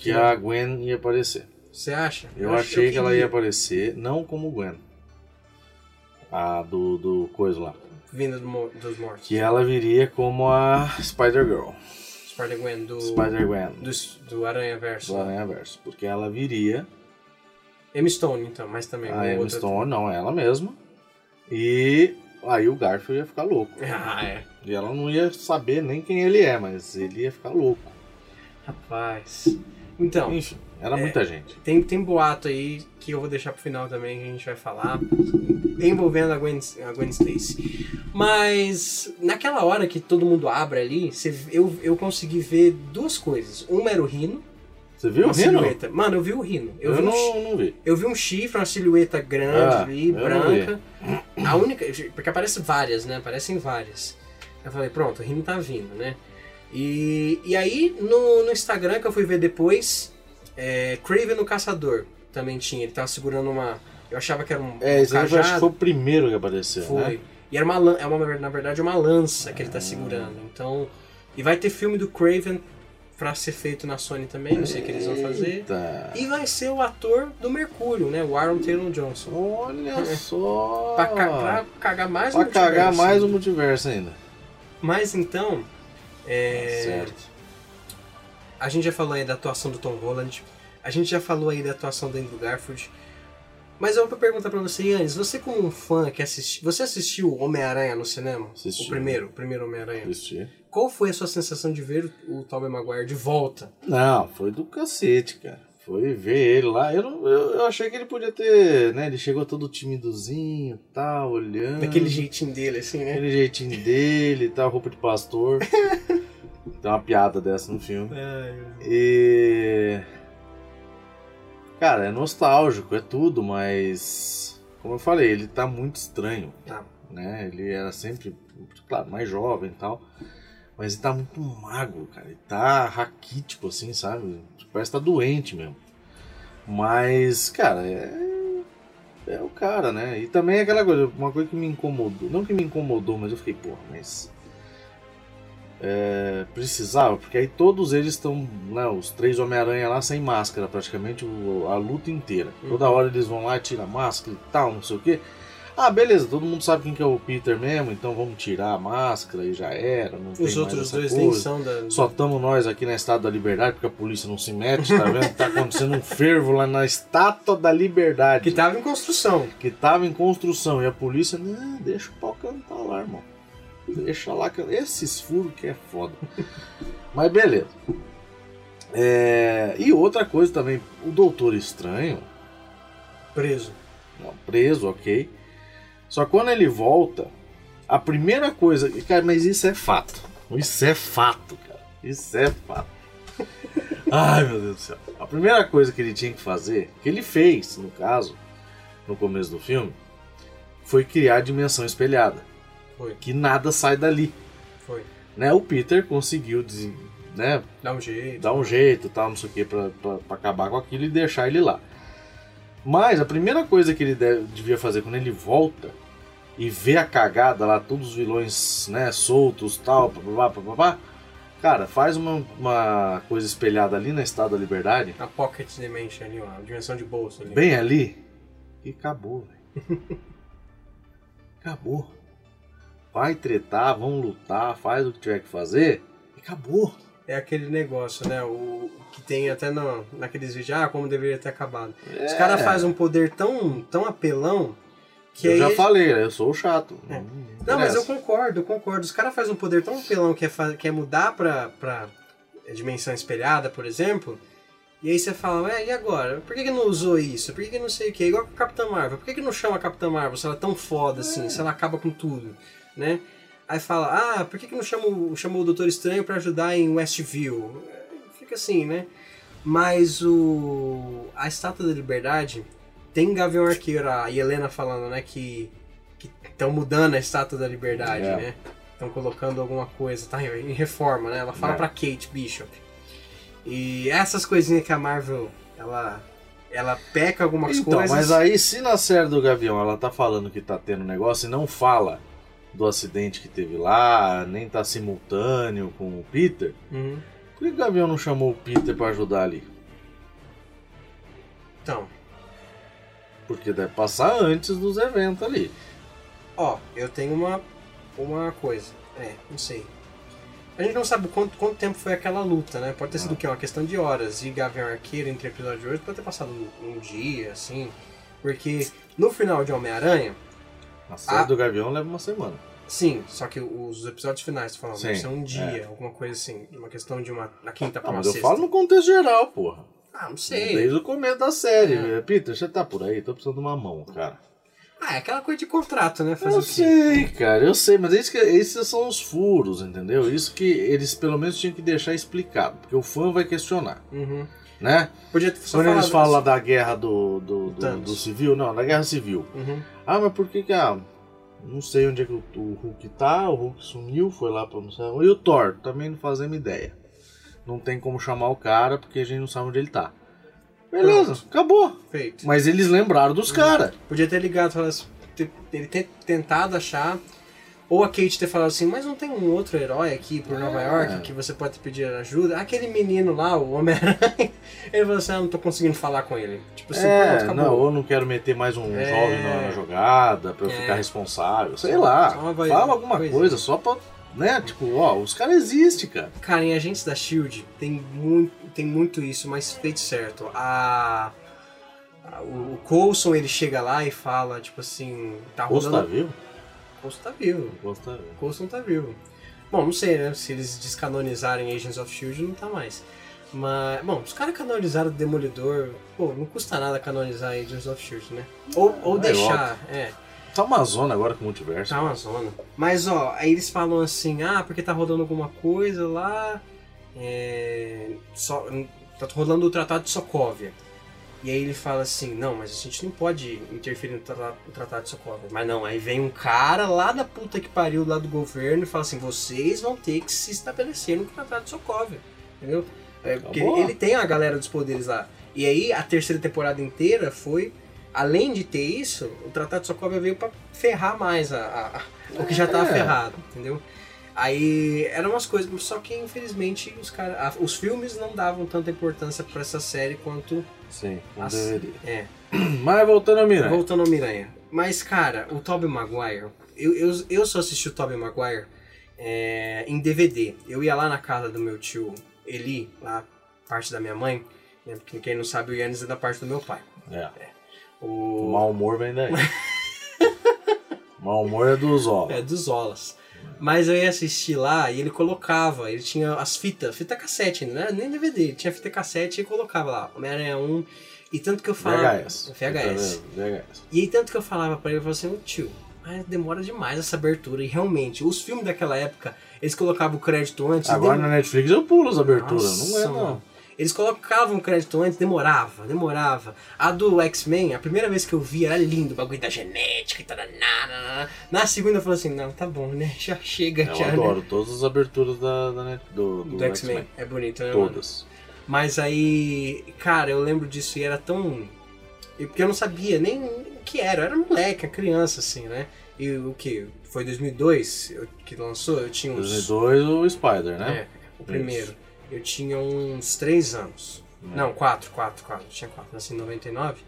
que a Gwen ia aparecer. Você acha? Eu, acho- achei que ela ia aparecer, não como Gwen. A do, do coisa lá. Vinda do dos mortos. Que ela viria como a Spider-Girl. Spider-Gwen do. Spider-Gwen. Do, do Aranha Verso. Do Aranha Verso. Porque ela viria. M. Stone, então, mas também. A outra- Stone, não, ela mesma. E aí o Garfield ia ficar louco. Ah, é. E ela não ia saber nem quem ele é, mas ele ia ficar louco. Rapaz. Então. Enfim, era É. muita gente. Tem, tem boato aí que eu vou deixar pro final também, que a gente vai falar, envolvendo a Gwen, a Gwen Stacy. Mas naquela hora que todo mundo abre ali, você- eu, eu consegui ver duas coisas. Uma era o Rino, Você viu o Rino? silhueta. Mano, eu vi o Rino. Eu, Eu, vi, um, não, não vi. eu vi um chifre, uma silhueta grande Ah, ali, branca. A única. Porque aparece várias, né? Aparecem várias. Eu falei, pronto, o Rino tá vindo, né? E, e aí, no, no Instagram que eu fui ver depois, é, Craven no Caçador também tinha. Ele tava segurando uma, Eu achava que era um, É, um esse eu acho que cajado. foi o primeiro que apareceu, Foi. né? E era uma, é uma, na verdade, uma lança que ele tá segurando. Então. E vai ter filme do Craven pra ser feito na Sony também, não sei o que eles vão fazer. Eita. E vai ser o ator do Mercúrio, né? O Aaron Taylor Johnson. Olha só! Pra, pra cagar mais Pra o cagar multiverso. mais o multiverso ainda. Mas então. É, Certo. A gente já falou aí da atuação do Tom Holland. A gente já falou aí da atuação do Andrew Garfield. Mas eu vou perguntar pra você, Yannis, você como um fã que assistiu. Você assistiu Homem-Aranha no cinema? Assisti. O primeiro, o primeiro Homem-Aranha. Assisti. Qual foi a sua sensação de ver o Tobey Maguire de volta? Não, foi do cacete, cara. Foi ver ele lá. Eu, não, eu, eu achei que ele podia ter, né? Ele chegou todo timidozinho, tá, olhando. Daquele jeitinho dele, assim, né? Aquele jeitinho dele, tá, roupa de pastor. Tem uma piada dessa no filme. Ai, E. Cara, é nostálgico, é tudo, mas. Como eu falei, ele tá muito estranho. Tá. Né? Ele era sempre, claro, mais jovem e tal. Mas ele tá muito magro, cara. Ele tá raquítico, assim, sabe? Parece que tá doente mesmo. Mas, cara, é. É o cara, né? E também é aquela coisa, uma coisa que me incomodou. Não que me incomodou, mas eu fiquei, porra, mas. É, precisava, porque aí todos eles estão, né, os três Homem-Aranha lá sem máscara, praticamente o- a luta inteira. Uhum. Toda hora eles vão lá e tiram a máscara e tal, não sei o que. Ah, beleza, todo mundo sabe quem que é o Peter mesmo, então vamos tirar a máscara e já era. Os outros dois coisa. nem são da. Só estamos nós aqui na Estátua da Liberdade, porque a polícia não se mete, tá vendo? Tá acontecendo um fervo lá na Estátua da Liberdade. Que tava em construção. que tava em construção. E a polícia, não, deixa o pau cantar lá, irmão. Deixa lá, can- esses furos que é foda. Mas beleza. É, E outra coisa também, o Doutor Estranho, Preso. não, preso, ok. Só que quando ele volta, a primeira coisa. Cara, mas isso é fato. Isso é fato, cara. Isso é fato. Ai, meu Deus do céu. A primeira coisa que ele tinha que fazer, que ele fez, no caso, no começo do filme, foi criar a dimensão espelhada. Foi. Que nada sai dali. Foi. Né? O Peter conseguiu des- né, Dá um jeito. dar um jeito, tal, não sei o que, pra, pra, pra acabar com aquilo e deixar ele lá. Mas a primeira coisa que ele deve- devia fazer quando ele volta e vê a cagada lá, todos os vilões né, soltos, tal, papapá, papapá, cara, faz uma, uma coisa espelhada ali na Estátua da Liberdade, A Pocket Dimension ali, ó. A dimensão de bolso ali. bem ali, e acabou, velho. acabou. Vai tretar, vão lutar, faz o que tiver que fazer, e acabou. É aquele negócio, né? O que tem até no, naqueles vídeos, ah, como deveria ter acabado. Os É. caras fazem um poder tão, tão apelão que eu aí. já falei, eu sou o chato. É. Não, Não, mas eu concordo, eu concordo. Os caras fazem um poder tão apelão que é, que é mudar pra, pra dimensão espelhada, por exemplo. E aí você fala, ué, e agora? Por que, que não usou isso? Por que, que não sei o que? Igual com a Capitã Marvel. Por que, que não chama a Capitã Marvel se ela é tão foda assim, se ela acaba com tudo, né? Aí fala, ah, por que, que não chamou, chamou o Doutor Estranho pra ajudar em Westview? Fica assim, né? Mas o a Estátua da Liberdade tem Gavião Arqueiro, a Helena falando, né, que estão mudando a Estátua da Liberdade, É. né? Estão colocando alguma coisa, tá em reforma, né? Ela fala É. pra Kate Bishop. E essas coisinhas que a Marvel, ela ela peca algumas Então, coisas. mas aí se na série do Gavião ela tá falando que tá tendo negócio e não fala do acidente que teve lá, nem tá simultâneo com o Peter, Uhum. por que o Gavião não chamou o Peter pra ajudar ali? Então, Porque deve passar antes dos eventos ali. ó, eu tenho uma uma coisa. É, não sei. A gente não sabe quanto, quanto tempo foi aquela luta, né? Pode ter sido Ah. o quê? Uma questão de horas. E Gavião Arqueiro entre episódio de hoje pode ter passado um, um dia, assim. Porque no final de Homem-Aranha, Na série Ah. do Gavião leva uma semana. sim, só que os episódios finais, tu falando, Sim, ser um dia, é. alguma coisa assim. Uma questão de uma. Na quinta pra Ah, uma mas eu sexta. falo no contexto geral, porra. Ah, não sei. Desde o começo da série. É. Peter, você tá por aí? Tô precisando de uma mão, cara. Ah, é aquela coisa de contrato, né? Fazer Eu sei, cara, eu sei, mas é isso que, esses são os furos, entendeu? Isso que eles pelo menos tinham que deixar explicado, porque o fã vai questionar, Uhum. Né? Podia Quando eles falam lá da guerra do, do, do, do civil, não, da guerra civil. Uhum. Ah, mas por que que, ah, não sei onde é que o, o Hulk tá, o Hulk sumiu, foi lá pra não sei. E o Thor, também não fazemos ideia. Não tem como chamar o cara porque a gente não sabe onde ele tá. Beleza, Pronto. acabou. Feito. Mas eles lembraram dos caras. Podia ter ligado, assim, ele ter tentado achar. Ou a Kate ter falado assim, mas não tem um outro herói aqui por Nova É. York que você pode pedir ajuda? Aquele menino lá, o Homem-Aranha. Ele falou assim, ah, não tô conseguindo falar com ele. Tipo assim, É, pronto, não, ou não quero meter mais um É. jovem na, na jogada pra eu É. ficar responsável. Sei lá. Fala alguma coisinha. coisa só pra. Né? Tipo, ó, os caras existem, cara. Cara, em Agentes da SHIELD tem muito, tem muito isso, mas feito certo. A... a- O o Coulson, ele chega lá e fala, tipo assim, tá tá rolando... vivo? Coulson tá vivo. Posto tá vivo. Coulson tá vivo. Bom, não sei, né? Se eles descanonizarem Agents of S.H.I.E.L.D. não tá mais. Mas, bom, os caras canonizaram o Demolidor, pô, não custa nada canonizar Agents of S.H.I.E.L.D., né? Ou, ou É deixar, é, Tá uma zona agora com o multiverso. tá uma zona. Mas, ó, aí eles falam assim, ah, porque tá rodando alguma coisa lá, é, só, tá rolando o Tratado de Sokovia. E aí ele fala assim, não, mas a gente não pode interferir no Tratado, no tratado de Sokovia. Mas não, aí vem um cara lá da puta que pariu, lá do governo, e fala assim, vocês vão ter que se estabelecer no Tratado de Sokovia. Entendeu? É, porque Acabou. ele tem a galera dos poderes lá. E aí a terceira temporada inteira foi, além de ter isso, o Tratado de Sokovia veio pra ferrar mais a, a- a- o que já tava É. ferrado, entendeu? Aí eram umas coisas, só que infelizmente os, cara, os filmes não davam tanta importância pra essa série quanto. Sim, não As- deveria. É, Mas voltando ao Miranha. voltando ao Miranha. Mas, cara, o Tobey Maguire, eu, eu, eu só assisti o Tobey Maguire é, em DVD. Eu ia lá na casa do meu tio Eli, lá, parte da minha mãe, né, porque quem não sabe, o Yannis é da parte do meu pai. É. O, O mau humor vem daí. mau humor é dos ó. É, dos Olas. Mas eu ia assistir lá e ele colocava, ele tinha as fitas, fita cassete né? nem DVD, ele tinha fita cassete e colocava lá, Homem-Aranha 1, e tanto que eu falava... VHS. VHS. VHS. E aí tanto que eu falava pra ele, eu falava assim, tio, mas demora demais essa abertura, e realmente, os filmes daquela época, eles colocavam o crédito antes... Agora dem- na Netflix eu pulo as aberturas. Nossa, não é, não. Eles colocavam o crédito antes, demorava, demorava. A do X-Men, a primeira vez que eu vi era lindo, o bagulho da genética e tal. Na segunda eu falei assim, não, tá bom, né? Já chega, Eu já, né? adoro todas as aberturas da, da do, do, Do X-Men. É bonito, né? mano? Todas. Mas aí, cara, eu lembro disso e era tão. Porque eu não sabia nem o que era. Eu era moleque, criança, assim, né? E o que? Foi 2002 eu- que lançou? Eu tinha uns. 2002 o Spider, né? É, o primeiro. Eu tinha uns 3 anos. É. Não, 4, 4, 4. Eu tinha 4. Nasci em 99.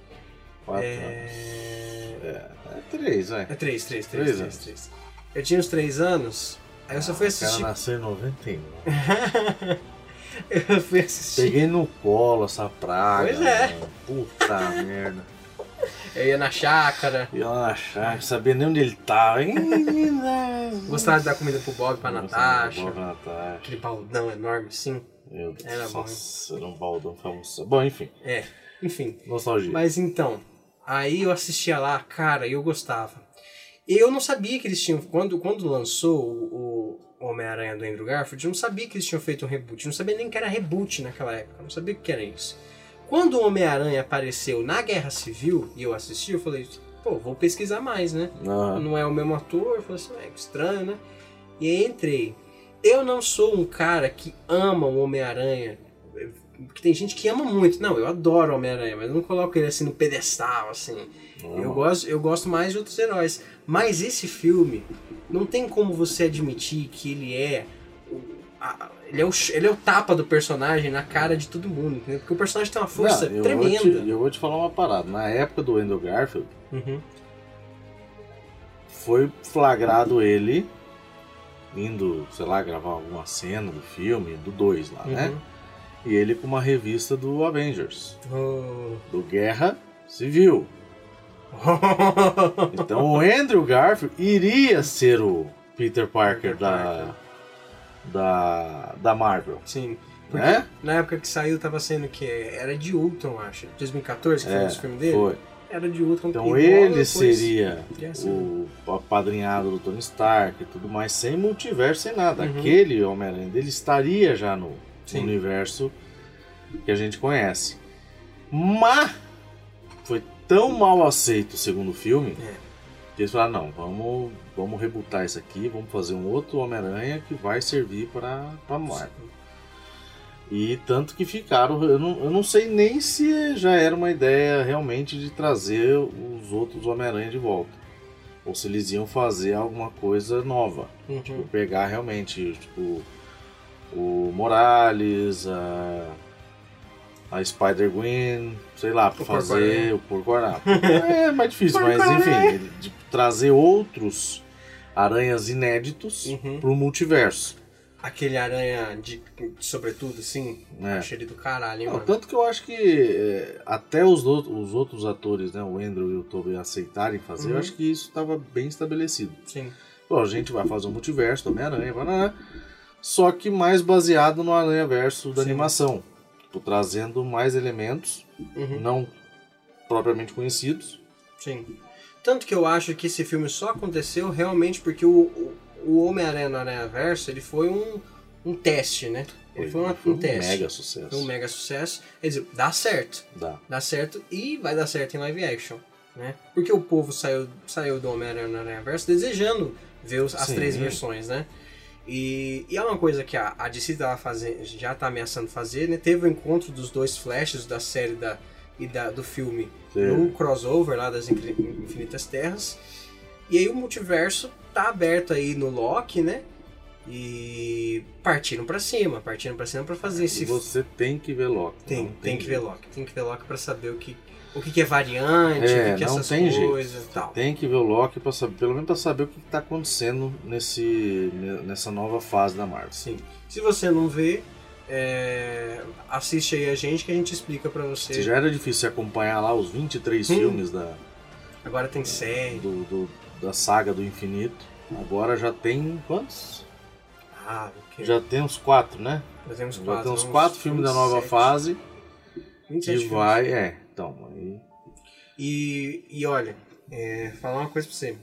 Quatro anos. É. É, é três, vai. É 3, 3, 3, Três 3, anos. 3. Eu tinha uns 3 anos. Aí eu só fui cara assistir. nasceu em 91. eu fui assistir. Peguei no colo essa praga. Pois é. mano. Puta merda. Eu ia na chácara. E eu achar, sabia nem onde ele tava. Gostava de dar comida pro Bob, pra Natasha. Boa pra Natasha. Aquele baldão enorme, sim. Meu Deus. Era bom, Nossa, era um baldão famoso. Bom, enfim. É, enfim. Nostalgia. Mas então, aí eu assistia lá, cara, e eu gostava. Eu não sabia que eles tinham. Quando, quando lançou o, o Homem-Aranha do Andrew Garfield, eu não sabia que eles tinham feito um reboot. Eu não sabia nem que era reboot naquela época. Eu não sabia o que era isso. Quando o Homem-Aranha apareceu na Guerra Civil e eu assisti, eu falei, pô, vou pesquisar mais, né? Aham. não é o mesmo ator, eu falei assim, é estranho, né? E aí entrei. Eu não sou um cara que ama o Homem-Aranha, porque tem gente que ama muito. Não, eu adoro o Homem-Aranha, mas eu não coloco ele assim no pedestal, assim. Eu gosto, eu gosto mais de outros heróis. Mas esse filme, não tem como você admitir que ele é. a- ele, é o, ele é o tapa do personagem na cara de todo mundo, entendeu? Porque o personagem tem uma força Não, eu tremenda. Vou te, eu vou te falar uma parada. Na época do Andrew Garfield, Uhum. foi flagrado ele indo, sei lá, gravar alguma cena do filme, do 2 lá, né? Uhum. E ele com uma revista do Avengers, Oh. do Guerra Civil. Então o Andrew Garfield iria ser o Peter Parker Peter da, da, da Marvel, Sim. Porque né? na época que saiu tava sendo que era de Ultron, acho. 2014 que foi É, esse filme dele. foi. Era de Ultron. Então ele depois- seria Ia ser. o apadrinhado do Tony Stark e tudo mais, sem multiverso, sem nada. Uhum. Aquele Homem-Aranha dele estaria já no, Sim. universo que a gente conhece. Mas foi tão mal aceito o segundo filme É. que eles falaram, não, vamos, vamos rebutar isso aqui, vamos fazer um outro Homem-Aranha que vai servir para Marvel. E tanto que ficaram. Eu não, eu não sei nem se já era uma ideia realmente de trazer os outros Homem-Aranha de volta. Ou se eles iam fazer alguma coisa nova. Uhum. Tipo, pegar realmente, tipo, o Morales, a, a Spider-Gwen, sei lá, pra O fazer o Porco-Aranha. é mais difícil, mas enfim, de trazer outros aranhas inéditos Uhum. pro multiverso. Aquele aranha de, sobretudo, assim, É. achei ele do caralho, hein, Não, mano. tanto que eu acho que é, até os, out- os outros atores, né, o Andrew e o Tobey, aceitarem fazer, Uhum. eu acho que isso estava bem estabelecido. Sim. Pô, a gente vai fazer um multiverso do Homem-Aranha, banana, só que mais baseado no Aranha Verso da Sim. animação. Tipo, trazendo mais elementos, Uhum. não propriamente conhecidos. Sim. Tanto que eu acho que esse filme só aconteceu realmente porque o, o, o Homem-Aranha no Aranha Verso, ele foi um, um teste, né? Ele foi, uma- um, teste. mega sucesso. Foi um mega sucesso. Quer dizer, dá certo. Dá. Dá certo e vai dar certo em live action, né? Porque o povo saiu, saiu do Homem-Aranha no Aranha Verso desejando ver os- as Sim. três versões, né? E, e é uma coisa que a, a DC tava fazendo, já tá ameaçando fazer, né? Teve o encontro dos dois flashes da série da, e da, do filme Teve. no crossover lá das Infin- Infinitas Terras. E aí o multiverso tá aberto aí no Loki, né? E partiram pra cima, partiram pra cima pra fazer esse Você tem que ver Loki. tem, não tem que ver. Loki. Tem que ver Loki pra saber o que, o que, que é variante, É, o que, que é essas tem jeito. coisas e tal. Tem que ver o Loki para saber, pelo menos para saber o que está acontecendo nesse nessa nova fase da Marvel. Sim. Se você não vê, é, assiste aí a gente que a gente explica pra você. Se já era difícil acompanhar lá os 23 Hum. filmes da, Agora tem série. do, do- da saga do infinito, agora já tem quantos? Ah, o quê? Já tem uns quatro, né? Já temos Já quatro. tem uns quatro filmes da nova 27, fase 27 que filmes. vai. É, então. Aí, E, e olha, é, falar uma coisa pra você.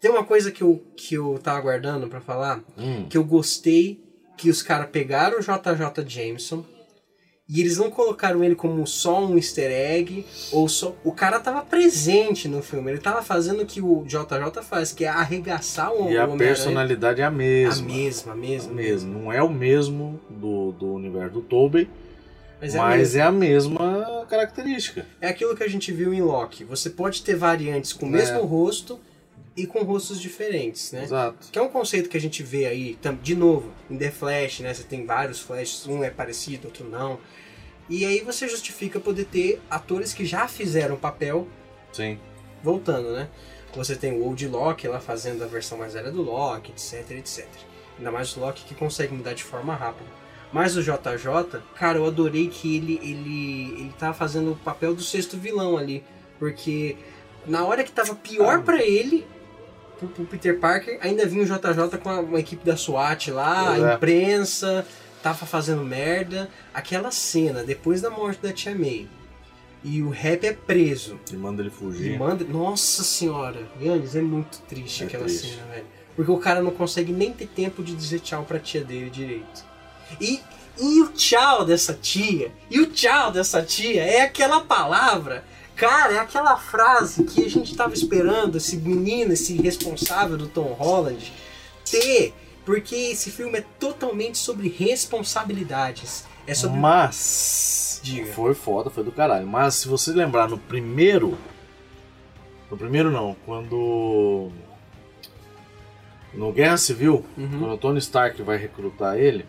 Tem uma coisa que eu, que eu tava aguardando pra falar, hum, que eu gostei que os caras pegaram o JJ Jameson e eles não colocaram ele como só um easter egg ou só o cara tava presente no filme ele tava fazendo o que o JJ faz que é arregaçar o, e a o personalidade é a a mesma. mesma a mesma a mesma. Não é o mesmo do, do universo do Tobey, mas é, a mas mesma. é a mesma característica. é aquilo que a gente viu em Loki você pode ter variantes com o É. mesmo rosto e com rostos diferentes né Exato. Que é um conceito que a gente vê aí, de novo, em The Flash, né? Você tem vários Flashes, um é parecido, outro não. E aí você justifica poder ter atores que já fizeram o papel Sim. voltando, né? Você tem o Old Loki lá fazendo a versão mais velha do Loki, etc, etc. Ainda mais o Loki que consegue mudar de forma rápida. Mas o JJ, cara, eu adorei que ele ele ele tava fazendo o papel do sexto vilão ali, porque na hora que tava pior Ah. pra ele, pro, pro Peter Parker, ainda vinha o JJ com a, uma equipe da SWAT lá, É. a imprensa, tava fazendo merda. Aquela cena depois da morte da Tia May. E o Rap é preso. E manda ele E fugir. manda... Nossa senhora, Yannis, é muito triste É aquela triste. cena, velho. Porque o cara não consegue nem ter tempo de dizer tchau pra tia dele direito. E, e o tchau dessa tia, e o tchau dessa tia é aquela palavra, cara, é aquela frase que a gente tava esperando esse menino, esse responsável do Tom Holland ter. Porque esse filme é totalmente sobre responsabilidades. É sobre. Mas Diga. foi foda, foi do caralho. Mas se você lembrar no primeiro. No primeiro não, quando. No Guerra Civil, Uhum. quando o Tony Stark vai recrutar ele,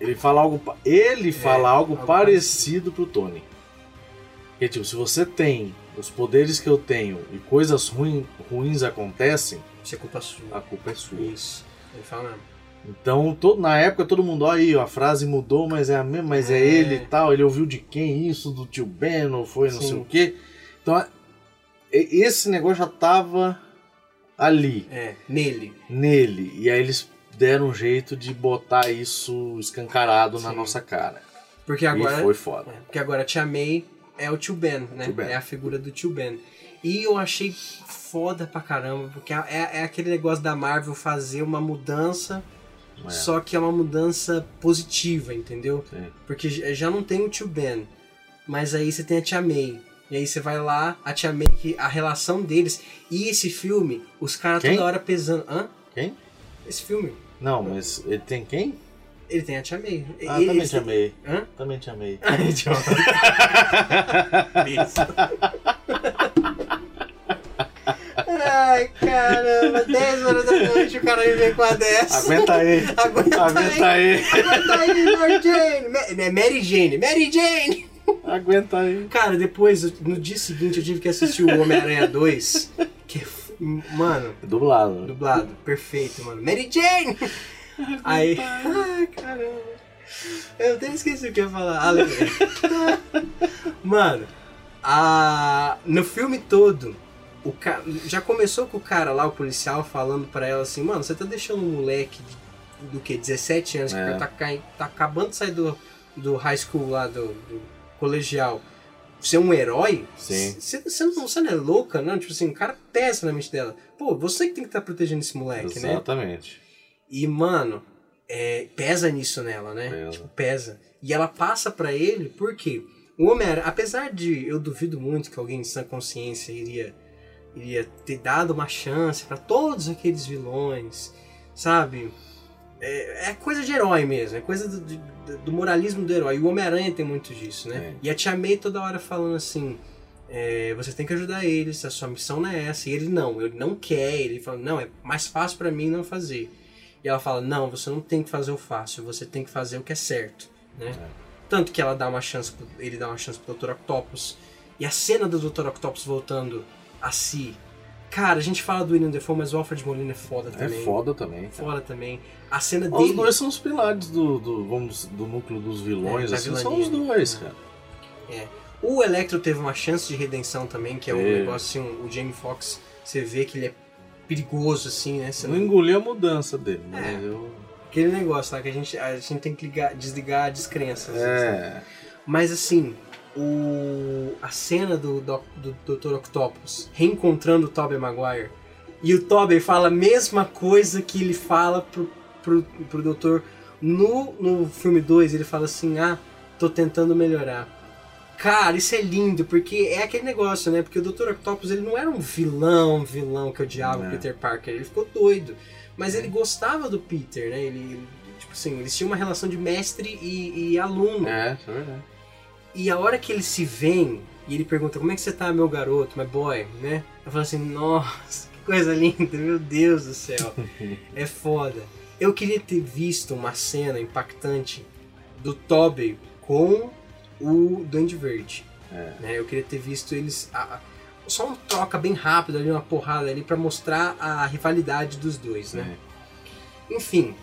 ele fala algo. Ele fala algo, É, algo parecido pro Tony. Que tipo, se você tem os poderes que eu tenho e coisas ruim, ruins acontecem, Isso é culpa sua. a culpa é sua. Isso. Ele fala mesmo. Então, na época, todo mundo, ó, aí, ó, a frase mudou, mas é a mesma, mas é, É. ele e tal. Ele ouviu de quem isso? Do tio Ben, ou foi não Sim. sei o quê. Então, esse negócio já tava ali, É, nele. nele. E aí eles deram um jeito de botar isso escancarado na Sim. nossa cara. Porque agora. E foi foda. É, porque agora a Tia May é o tio Ben, né? Tio Ben. É a figura do tio Ben. E eu achei foda pra caramba, porque é, é aquele negócio da Marvel fazer uma mudança, É. só que é uma mudança positiva, entendeu? Sim. Porque já não tem o tio Ben, mas aí você tem a Tia May. E aí você vai lá, a Tia May, que a relação deles. E esse filme, os caras toda hora pesando. Hã? Quem? Esse filme. Não, mas ele tem quem? Ele tem a Tia May. Ah, Ele- também te amei. Hã? Também te amei. Ai, idiota. Ai, caramba, 10 horas da noite o cara me vem com a dessa. Aguenta aí. Aguenta Aguenta aí. Aguenta aí, Mary Jane. Ma- É Mary Jane, Mary Jane. Aguenta aí. Cara, depois, no dia seguinte, eu tive que assistir o Homem-Aranha 2. Que, é mano, Dublado. né? dublado, perfeito, mano. Mary Jane! Aí, ai, caramba. Eu até esqueci o que eu ia falar. Ah, lembrei. Mano, a... no filme todo, o ca... já começou com o cara lá, o policial, falando pra ela assim, mano, você tá deixando um moleque de, do que, 17 anos, É. que tá, cai- tá acabando de sair do, do high school lá, do, do colegial, ser um herói? Sim. Você não, você não é louca, não? Tipo assim, o cara pensa na mente dela. Pô, você que tem que estar protegendo esse moleque, né? Exatamente. E, mano, é, pesa nisso nela, né? Pesa. Tipo, pesa. E ela passa pra ele, porque o Homem-Aranha, apesar de eu duvido muito que alguém em sã consciência iria, iria ter dado uma chance pra todos aqueles vilões, sabe? É, é coisa de herói mesmo, é coisa do, de- do moralismo do herói. E o Homem-Aranha tem muito disso, né? É. E a Tia May toda hora falando assim. é, você tem que ajudar eles, a sua missão não é essa. E ele não, ele não quer, ele fala, não, é mais fácil pra mim não fazer. E ela fala, não, você não tem que fazer o fácil, você tem que fazer o que é certo, né? Tanto que ela dá uma chance, ele dá uma chance pro Dr. Octopus. E a cena do Dr. Octopus voltando a si. Cara, a gente fala do William Defoe, mas o Alfred Molina é foda É também. foda também. cara. Foda também. A cena Os dele... dois são os pilares do, do, vamos, do núcleo dos vilões, É, assim, são os dois, cara. O Electro teve uma chance de redenção também, que é um negócio assim, o Jamie Foxx, você vê que ele é perigoso, assim, né? Você não engoli a mudança dele, É. eu... Aquele negócio, tá? Que a gente, a gente tem que ligar, desligar a descrença. né? É, Mas assim, o, a cena do, do, do Dr. Octopus reencontrando o Tobey Maguire e o Tobey fala a mesma coisa que ele fala pro, pro, pro Doutor no, no filme 2, ele fala assim, ah, tô tentando melhorar. Cara, isso é lindo, porque é aquele negócio, né? Porque o Dr. Octopus ele não era um vilão, vilão que odiava o. Peter Parker, ele ficou doido. Mas ele gostava do Peter, né? Ele, ele, tipo assim, eles tinham uma relação de mestre e, e aluno. é, isso é verdade. E a hora que eles se veem e ele pergunta como é que você tá, meu garoto, my boy, né? Eu falo assim, nossa, que coisa linda, meu Deus do céu. é foda. Eu queria ter visto uma cena impactante do Tobey com o Duende Verde. É. Né? Eu queria ter visto eles. a- a- só uma troca bem rápida ali, uma porrada ali pra mostrar a rivalidade dos dois, né? Enfim,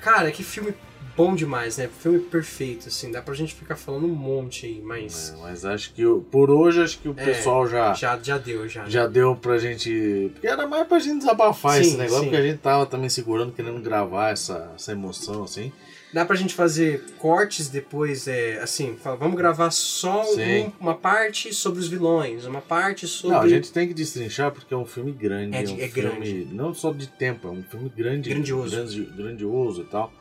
cara, que filme bom demais, né? Filme perfeito, assim, dá pra gente ficar falando um monte aí, mas É, mas acho que o- por hoje acho que o É, pessoal já, já, já deu, já. já deu pra gente. Porque era mais pra gente desabafar Sim, esse negócio, sim. porque a gente tava também segurando, querendo gravar essa, essa emoção, assim. Dá pra gente fazer cortes depois, é, assim, fala, vamos gravar só um- uma parte sobre os vilões, uma parte sobre... Não, a gente tem que destrinchar porque é um filme grande. É É, de- um é filme grande. não só de tempo, é um filme grande. Grandioso. grande- grandioso e tal.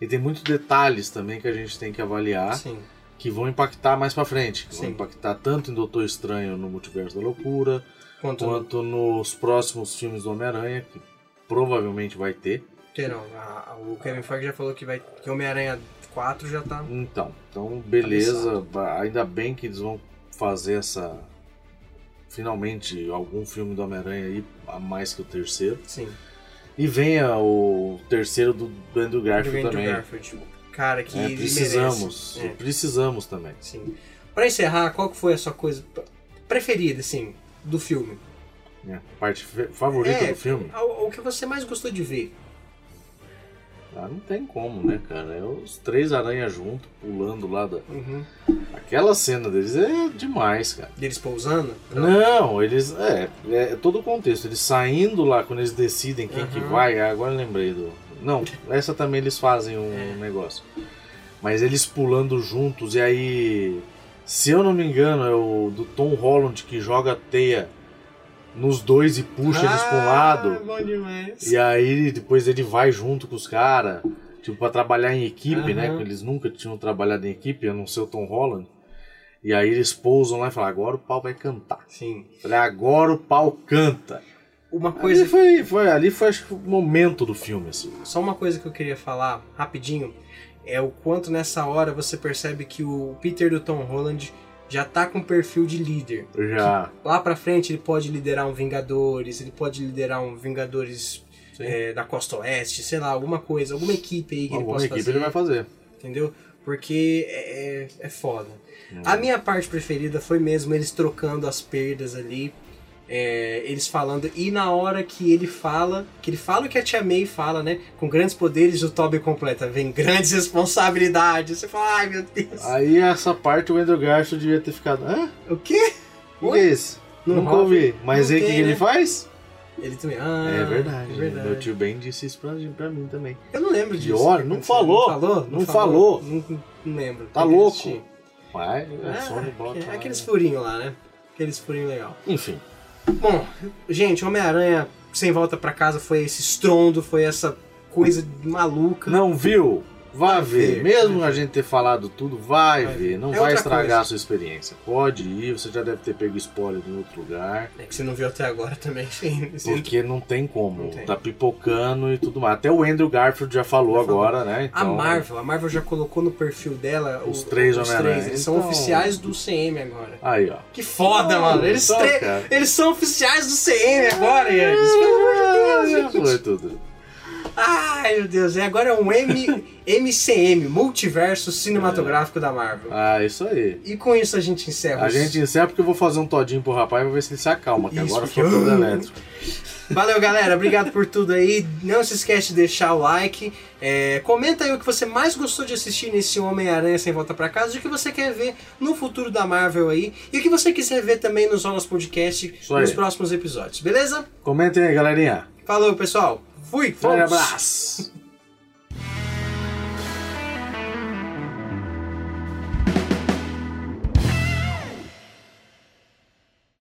E tem muitos detalhes também que a gente tem que avaliar Sim, que vão impactar mais pra frente. Que vão Sim. impactar tanto em Doutor Estranho no Multiverso da Loucura, quanto... quanto nos próximos filmes do Homem-Aranha, que provavelmente vai ter. Que não, a- a- o Kevin Feige já falou que vai que Homem-Aranha 4 já tá... Então, então beleza. ba- Ainda bem que eles vão fazer essa. Finalmente, algum filme do Homem-Aranha aí, a mais que o terceiro. Sim, E venha o terceiro do, do Andrew do Garfield Andrew também. Garfield. Cara, que É, precisamos. É. Precisamos também. Sim. Pra encerrar, qual que foi a sua coisa preferida, assim, do filme? É, a parte favorita É, do filme? O, o que você mais gostou de ver? Ah, não tem como, né, cara? É os três aranhas juntos, pulando lá da. Uhum. Aquela cena deles é demais, cara. Deles pousando? Não, eles. É, é todo o contexto. Eles saindo lá quando eles decidem quem que Uhum. vai. ah, Agora eu lembrei do. Não, essa também eles fazem um É. negócio. Mas eles pulando juntos e aí. Se eu não me engano, é o do Tom Holland que joga teia nos dois e puxa eles pra um lado. Ah, bom demais. E aí depois ele vai junto com os caras, tipo, pra trabalhar em equipe, né? Aham. Que eles nunca tinham trabalhado em equipe, a não ser o Tom Holland. E aí eles pousam lá e falam, agora o pau vai cantar. Sim. Falei, agora o pau canta. Uma Coisa coisa, foi, foi, ali foi acho o momento do filme, assim. só uma coisa que eu queria falar rapidinho. é o quanto nessa hora você percebe que o Peter do Tom Holland já tá com perfil de líder. Já. Lá pra frente ele pode liderar um Vingadores, ele pode liderar um Vingadores é, da Costa Oeste, sei lá, alguma coisa, alguma equipe aí que Alguma ele possa equipe fazer. ele vai fazer. Entendeu? Porque é, é, é foda. A minha parte preferida foi mesmo eles trocando as perdas ali. É, eles falando, e na hora que ele fala, que ele fala o que a Tia May fala, né? Com grandes poderes, o Toby completa, vem grandes responsabilidades. Você fala, ai meu Deus. Aí essa parte o Andrew Garfield devia ter ficado. Hã? O quê? O que é esse? No Nunca ouvi. Mas não aí o que, que ele né? faz? Ele também. Ah, é verdade. É verdade. Meu tio Ben disse isso pra, pra mim também. Eu não lembro disso. Pior, não falou. Não falou? Não falou. Não, não lembro. Tá louco. Vai, é Ah, Sony bota. é aqueles né? furinhos lá, né? Aqueles furinhos legal. Enfim. Bom, gente, Homem-Aranha sem volta pra casa foi esse estrondo, foi essa coisa maluca. Não viu? Vá Vai ver. ver. Mesmo a gente ter falado tudo, vai, Vai ver. Não É vai estragar coisa. a sua experiência. Pode ir, você já deve ter pego spoiler em outro lugar. É que você não viu até agora também. sim. Porque não tem como. Não tem. Tá pipocando e tudo mais. Até o Andrew Garfield já falou Já falou. agora, né? A Então, Marvel, a Marvel já colocou no perfil dela Os o- três os Homem-Aranha. três. Eles são Então- oficiais do CM agora. Aí, ó. Que foda, Não, mano. Eles, então, tre- eles são oficiais do CM agora, Yannis. Pelo amor de Deus, gente. foi tudo. Ai, meu Deus. E agora é um M, MCM, Multiverso Cinematográfico da Marvel. Ah, isso aí. E com isso a gente encerra. A os- gente encerra porque eu vou fazer um todinho pro rapaz pra ver se ele se acalma, que Isso, agora porque- foi tudo elétrico. Valeu, galera. Obrigado por tudo aí. Não se esquece de deixar o like. É, comenta aí o que você mais gostou de assistir nesse Homem-Aranha Sem Volta Pra Casa. E o que você quer ver no futuro da Marvel aí. E o que você quiser ver também nos Zonas Podcast Isso aí. nos próximos episódios. Beleza? Comentem aí, galerinha. Falou, pessoal. Fui. Um abraço.